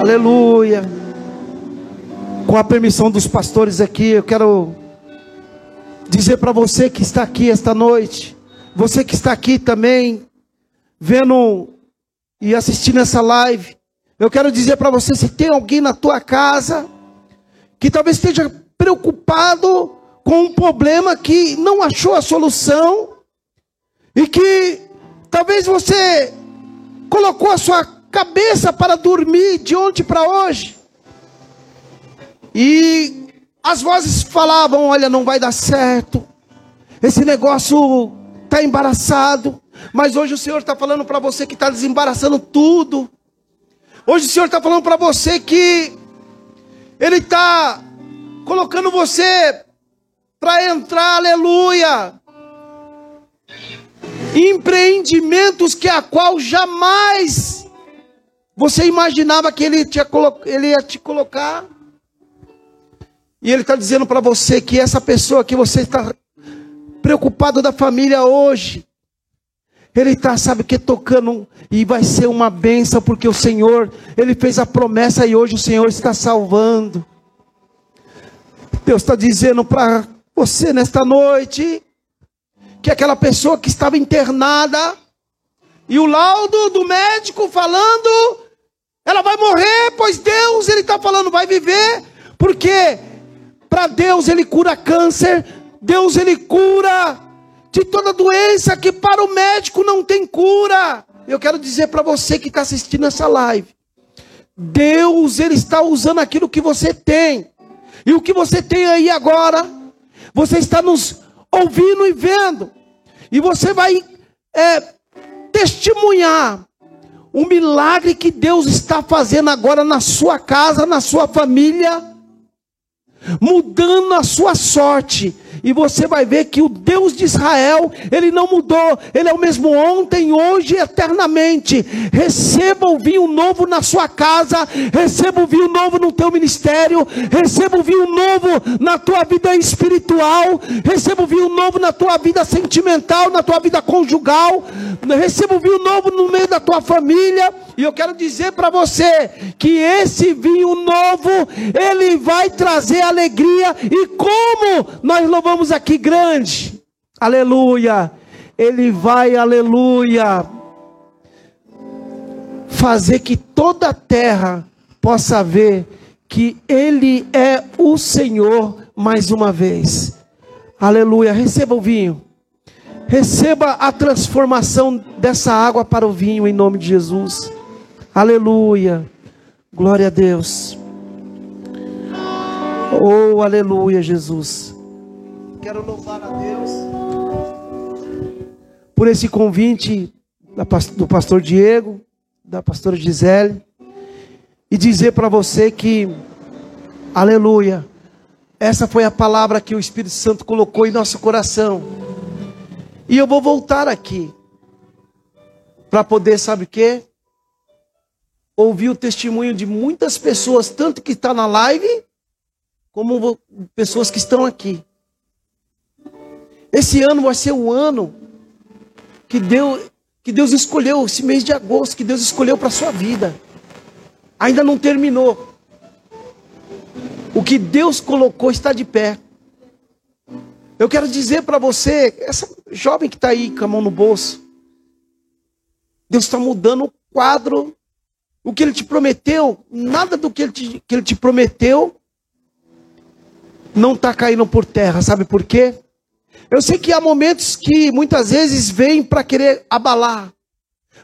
Aleluia. Com a permissão dos pastores aqui, eu quero dizer para você que está aqui esta noite, você que está aqui também, vendo e assistindo essa live, eu quero dizer para você: se tem alguém na tua casa que talvez esteja preocupado com um problema que não achou a solução e que talvez você colocou a sua cabeça para dormir de ontem para hoje. E as vozes falavam: olha, não vai dar certo, esse negócio está embaraçado. Mas hoje o Senhor está falando para você que está desembaraçando tudo. Hoje o Senhor está falando para você que Ele está colocando você para entrar, aleluia. Empreendimentos que a qual jamais você imaginava que ele, tinha, ele ia te colocar. E ele está dizendo para você que essa pessoa que você está preocupado da família hoje, ele está, sabe que, tocando e vai ser uma benção, porque o Senhor, ele fez a promessa e hoje o Senhor está salvando. Deus está dizendo para você nesta noite que aquela pessoa que estava internada e o laudo do médico falando, ela vai morrer, pois Deus ele está falando vai viver, porque para Deus ele cura câncer, Deus ele cura de toda doença que para o médico não tem cura. Eu quero dizer para você que está assistindo essa live, Deus ele está usando aquilo que você tem e o que você tem aí agora, você está nos ouvindo e vendo. E você vai é, testemunhar o milagre que Deus está fazendo agora na sua casa, na sua família, mudando a sua sorte e você vai ver que o Deus de Israel, ele não mudou, ele é o mesmo ontem, hoje e eternamente. Receba o vinho novo na sua casa, receba o vinho novo no teu ministério, receba o vinho novo na tua vida espiritual, receba o vinho novo na tua vida sentimental, na tua vida conjugal, receba o vinho novo no meio da tua família. E eu quero dizer para você que esse vinho novo, ele vai trazer alegria. E como nós louvamos aqui grande, aleluia, ele vai, aleluia, fazer que toda a terra possa ver que ele é o Senhor mais uma vez. Aleluia, receba o vinho. Receba a transformação dessa água para o vinho em nome de Jesus. Aleluia. Glória a Deus. Oh, aleluia, Jesus. Quero louvar a Deus por esse convite do pastor Diego, da pastora Gisele, e dizer para você que, aleluia, essa foi a palavra que o Espírito Santo colocou em nosso coração. E eu vou voltar aqui para poder, sabe o quê? ouvi o testemunho de muitas pessoas, tanto que está na live, como pessoas que estão aqui. Esse ano vai ser o ano que Deus, que Deus escolheu, esse mês de agosto, que Deus escolheu para a sua vida. Ainda não terminou. O que Deus colocou está de pé. Eu quero dizer para você, essa jovem que está aí com a mão no bolso, Deus está mudando o quadro o que ele te prometeu, nada do que ele te, que ele te prometeu não está caindo por terra. Sabe por quê? Eu sei que há momentos que muitas vezes vêm para querer abalar,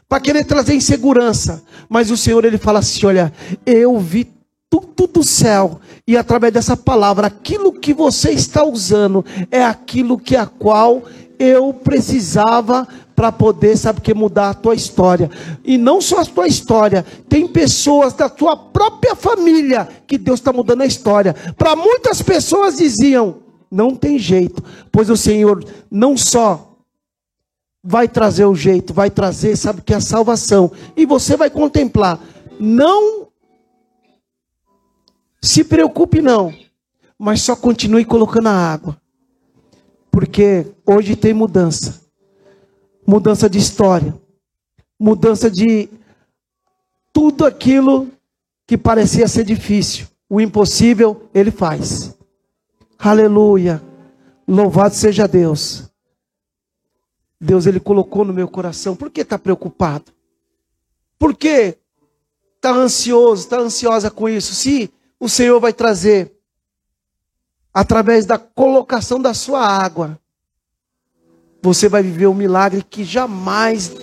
para querer trazer insegurança. Mas o Senhor ele fala assim: olha, eu vi tudo do céu e através dessa palavra, aquilo que você está usando é aquilo que a qual eu precisava para poder, sabe que, mudar a tua história. E não só a tua história, tem pessoas da tua própria família que Deus está mudando a história. Para muitas pessoas diziam: não tem jeito, pois o Senhor não só vai trazer o jeito, vai trazer, sabe que, a salvação. E você vai contemplar. Não se preocupe, não, mas só continue colocando a água. Porque hoje tem mudança mudança de história, mudança de tudo aquilo que parecia ser difícil. O impossível, ele faz. Aleluia. Louvado seja Deus. Deus, ele colocou no meu coração. Por que está preocupado? Por que está ansioso, está ansiosa com isso? Se o Senhor vai trazer, através da colocação da sua água, você vai viver um milagre que jamais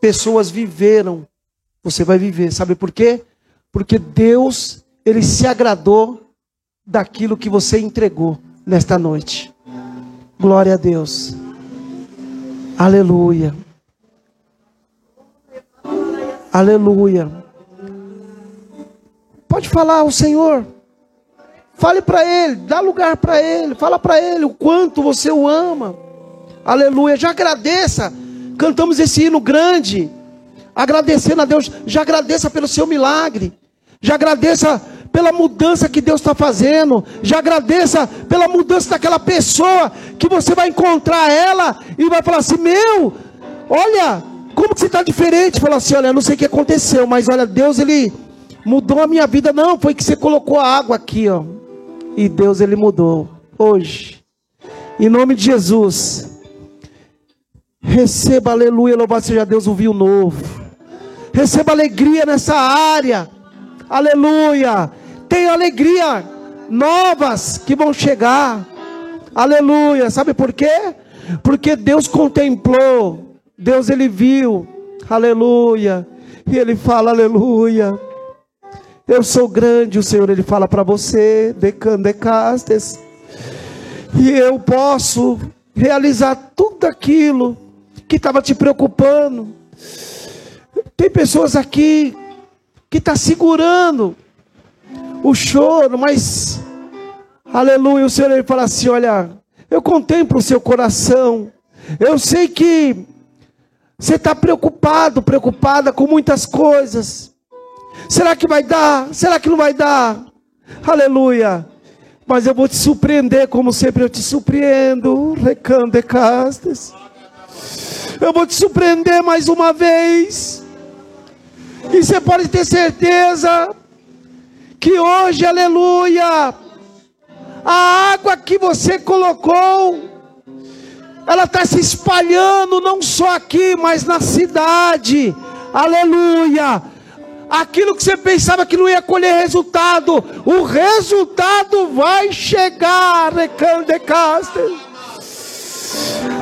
pessoas viveram. Você vai viver. Sabe por quê? Porque Deus, ele se agradou daquilo que você entregou nesta noite. Glória a Deus. Aleluia. Aleluia. Pode falar o Senhor. Fale para ele, dá lugar para ele, fala para ele o quanto você o ama. Aleluia. Já agradeça. Cantamos esse hino grande. Agradecendo a Deus. Já agradeça pelo seu milagre. Já agradeça pela mudança que Deus está fazendo. Já agradeça pela mudança daquela pessoa que você vai encontrar ela e vai falar assim: Meu, olha, como que você está diferente? Fala assim: Olha, eu não sei o que aconteceu, mas olha, Deus ele mudou a minha vida. Não, foi que você colocou a água aqui, ó. E Deus ele mudou hoje. Em nome de Jesus. Receba, aleluia, louvado seja Deus, o vinho novo. Receba alegria nessa área. Aleluia. Tem alegria novas que vão chegar. Aleluia. Sabe por quê? Porque Deus contemplou. Deus ele viu. Aleluia. E ele fala aleluia. Eu sou grande, o Senhor ele fala para você, decandecastes. E eu posso realizar tudo aquilo que estava te preocupando. Tem pessoas aqui que está segurando o choro, mas aleluia, o Senhor ele fala assim: olha, eu contemplo o seu coração, eu sei que você está preocupado, preocupada com muitas coisas. Será que vai dar? Será que não vai dar? Aleluia. Mas eu vou te surpreender, como sempre eu te surpreendo. Recande castas. Eu vou te surpreender mais uma vez. E você pode ter certeza que hoje, aleluia, a água que você colocou, ela está se espalhando não só aqui, mas na cidade. Aleluia aquilo que você pensava que não ia colher resultado, o resultado vai chegar, Recandecaster.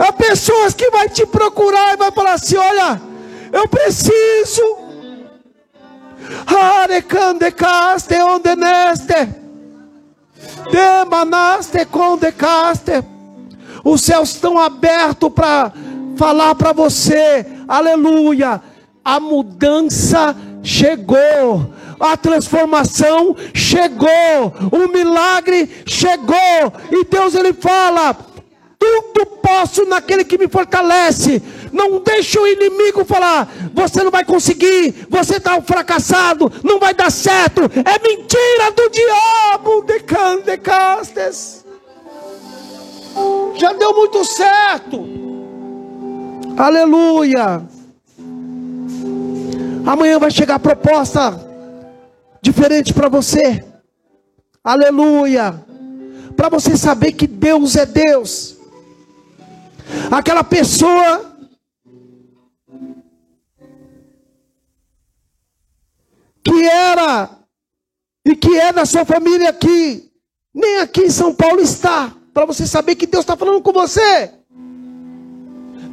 Há pessoas que vai te procurar e vai falar assim: olha, eu preciso. Arecandecaste onde neste, demanaste condecaste. Os céus estão abertos para falar para você, aleluia. A mudança chegou, a transformação chegou, o milagre chegou, e Deus ele fala: tudo posso naquele que me fortalece. Não deixe o inimigo falar, você não vai conseguir, você está fracassado, não vai dar certo. É mentira do diabo, de decastes. Já deu muito certo. Aleluia. Amanhã vai chegar proposta diferente para você. Aleluia. Para você saber que Deus é Deus. Aquela pessoa que era e que é da sua família aqui, nem aqui em São Paulo está, para você saber que Deus está falando com você.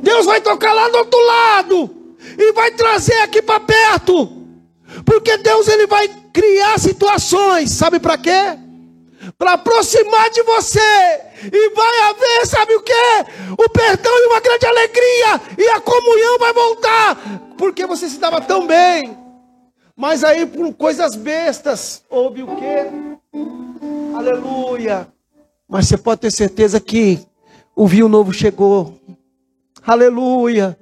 Deus vai tocar lá do outro lado e vai trazer aqui para perto. Porque Deus ele vai criar situações, sabe para quê? Para aproximar de você. E vai haver, sabe o que? O perdão e uma grande alegria. E a comunhão vai voltar. Porque você se dava tão bem. Mas aí por coisas bestas, houve o quê? Aleluia. Mas você pode ter certeza que o vinho novo chegou. Aleluia.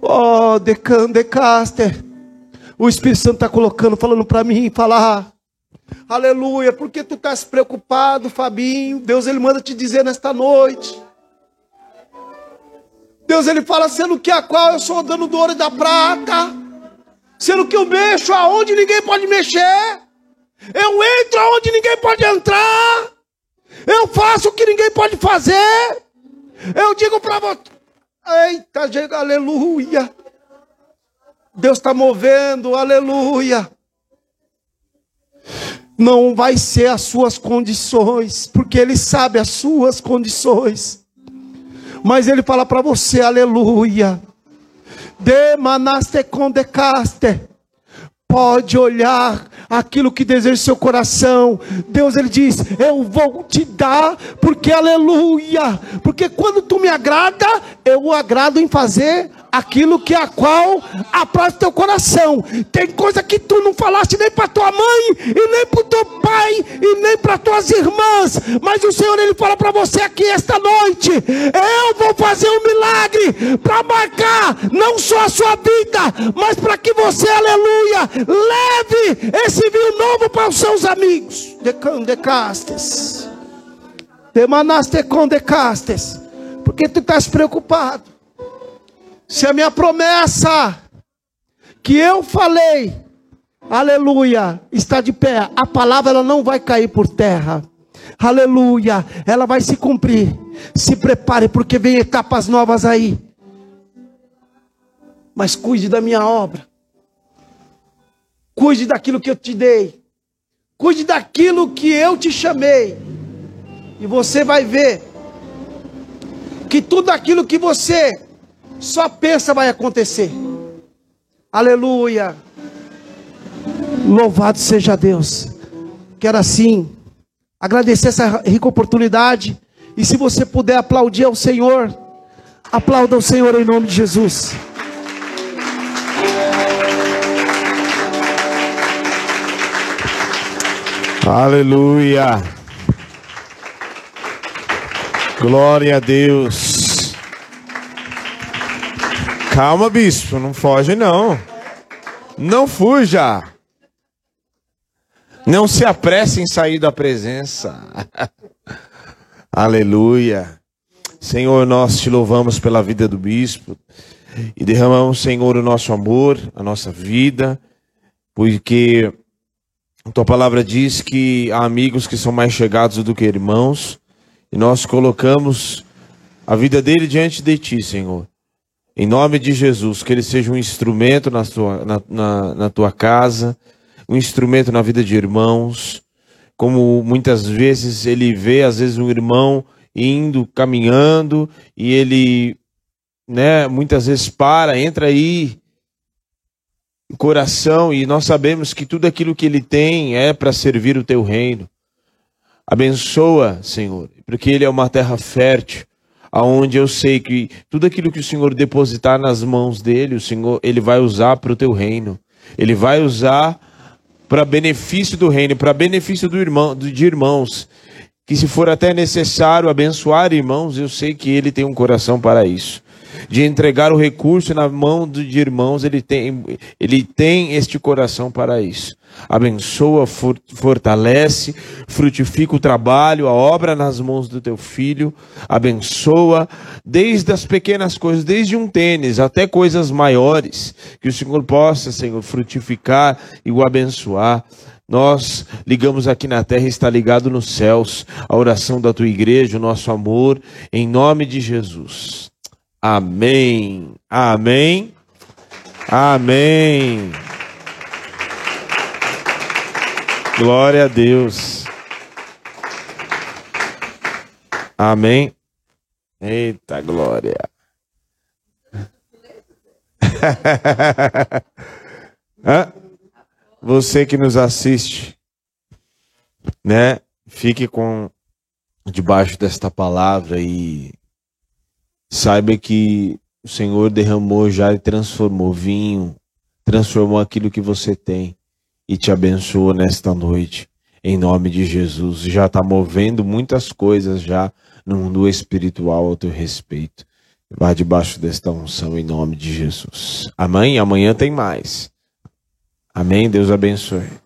Oh, decan, decaster. O Espírito Santo está colocando, falando para mim, falar. Aleluia, porque tu estás preocupado, Fabinho? Deus ele manda te dizer nesta noite. Deus ele fala, sendo que a qual eu sou o dano do ouro e da prata, sendo que eu mexo aonde ninguém pode mexer, eu entro aonde ninguém pode entrar, eu faço o que ninguém pode fazer. Eu digo para você, Eita, aleluia. Deus está movendo, aleluia. Não vai ser as suas condições, porque Ele sabe as suas condições. Mas Ele fala para você, aleluia. Demanaste condecaste. Pode olhar aquilo que deseja seu coração. Deus ele diz: "Eu vou te dar, porque aleluia, porque quando tu me agrada, eu agrado em fazer aquilo que a qual apraz teu coração. Tem coisa que tu não falaste nem para tua mãe, e nem para teu pai, e nem para tuas irmãs, mas o Senhor ele fala para você aqui esta noite: eu vou fazer um milagre para marcar não só a sua vida, mas para que você, aleluia, leve esse vinho novo para os seus amigos. Decastes. Demanaste com decastes. Porque tu estás preocupado. Se a minha promessa que eu falei, aleluia, está de pé, a palavra ela não vai cair por terra. Aleluia, ela vai se cumprir. Se prepare porque vem etapas novas aí. Mas cuide da minha obra. Cuide daquilo que eu te dei. Cuide daquilo que eu te chamei. E você vai ver que tudo aquilo que você só pensa vai acontecer. Aleluia. Louvado seja Deus. Quero assim agradecer essa rica oportunidade. E se você puder aplaudir ao Senhor, Aplauda o Senhor em nome de Jesus.
Aleluia. Glória a Deus. Calma, bispo, não foge não. Não fuja. Não se apresse em sair da presença. Aleluia. Senhor, nós te louvamos pela vida do bispo e derramamos, Senhor, o nosso amor, a nossa vida, porque tua palavra diz que há amigos que são mais chegados do que irmãos, e nós colocamos a vida dele diante de ti, Senhor. Em nome de Jesus, que ele seja um instrumento na tua, na, na, na tua casa, um instrumento na vida de irmãos, como muitas vezes ele vê, às vezes, um irmão indo, caminhando, e ele, né, muitas vezes para, entra aí, coração e nós sabemos que tudo aquilo que ele tem é para servir o teu reino. Abençoa, Senhor, porque ele é uma terra fértil, aonde eu sei que tudo aquilo que o Senhor depositar nas mãos dele, o Senhor, ele vai usar para o teu reino. Ele vai usar para benefício do reino, para benefício do irmão, de irmãos. Que se for até necessário abençoar irmãos, eu sei que ele tem um coração para isso de entregar o recurso na mão de irmãos, ele tem, ele tem este coração para isso. Abençoa, fortalece, frutifica o trabalho, a obra nas mãos do teu filho. Abençoa, desde as pequenas coisas, desde um tênis até coisas maiores, que o Senhor possa, Senhor, frutificar e o abençoar. Nós ligamos aqui na terra, está ligado nos céus, a oração da tua igreja, o nosso amor, em nome de Jesus. Amém. Amém. Amém. Glória a Deus. Amém. Eita glória. Você que nos assiste, né? Fique com debaixo desta palavra e Saiba que o Senhor derramou já e transformou vinho, transformou aquilo que você tem e te abençoou nesta noite. Em nome de Jesus. Já está movendo muitas coisas já no mundo espiritual ao teu respeito. Vá debaixo desta unção em nome de Jesus. Amém? Amanhã tem mais. Amém? Deus abençoe.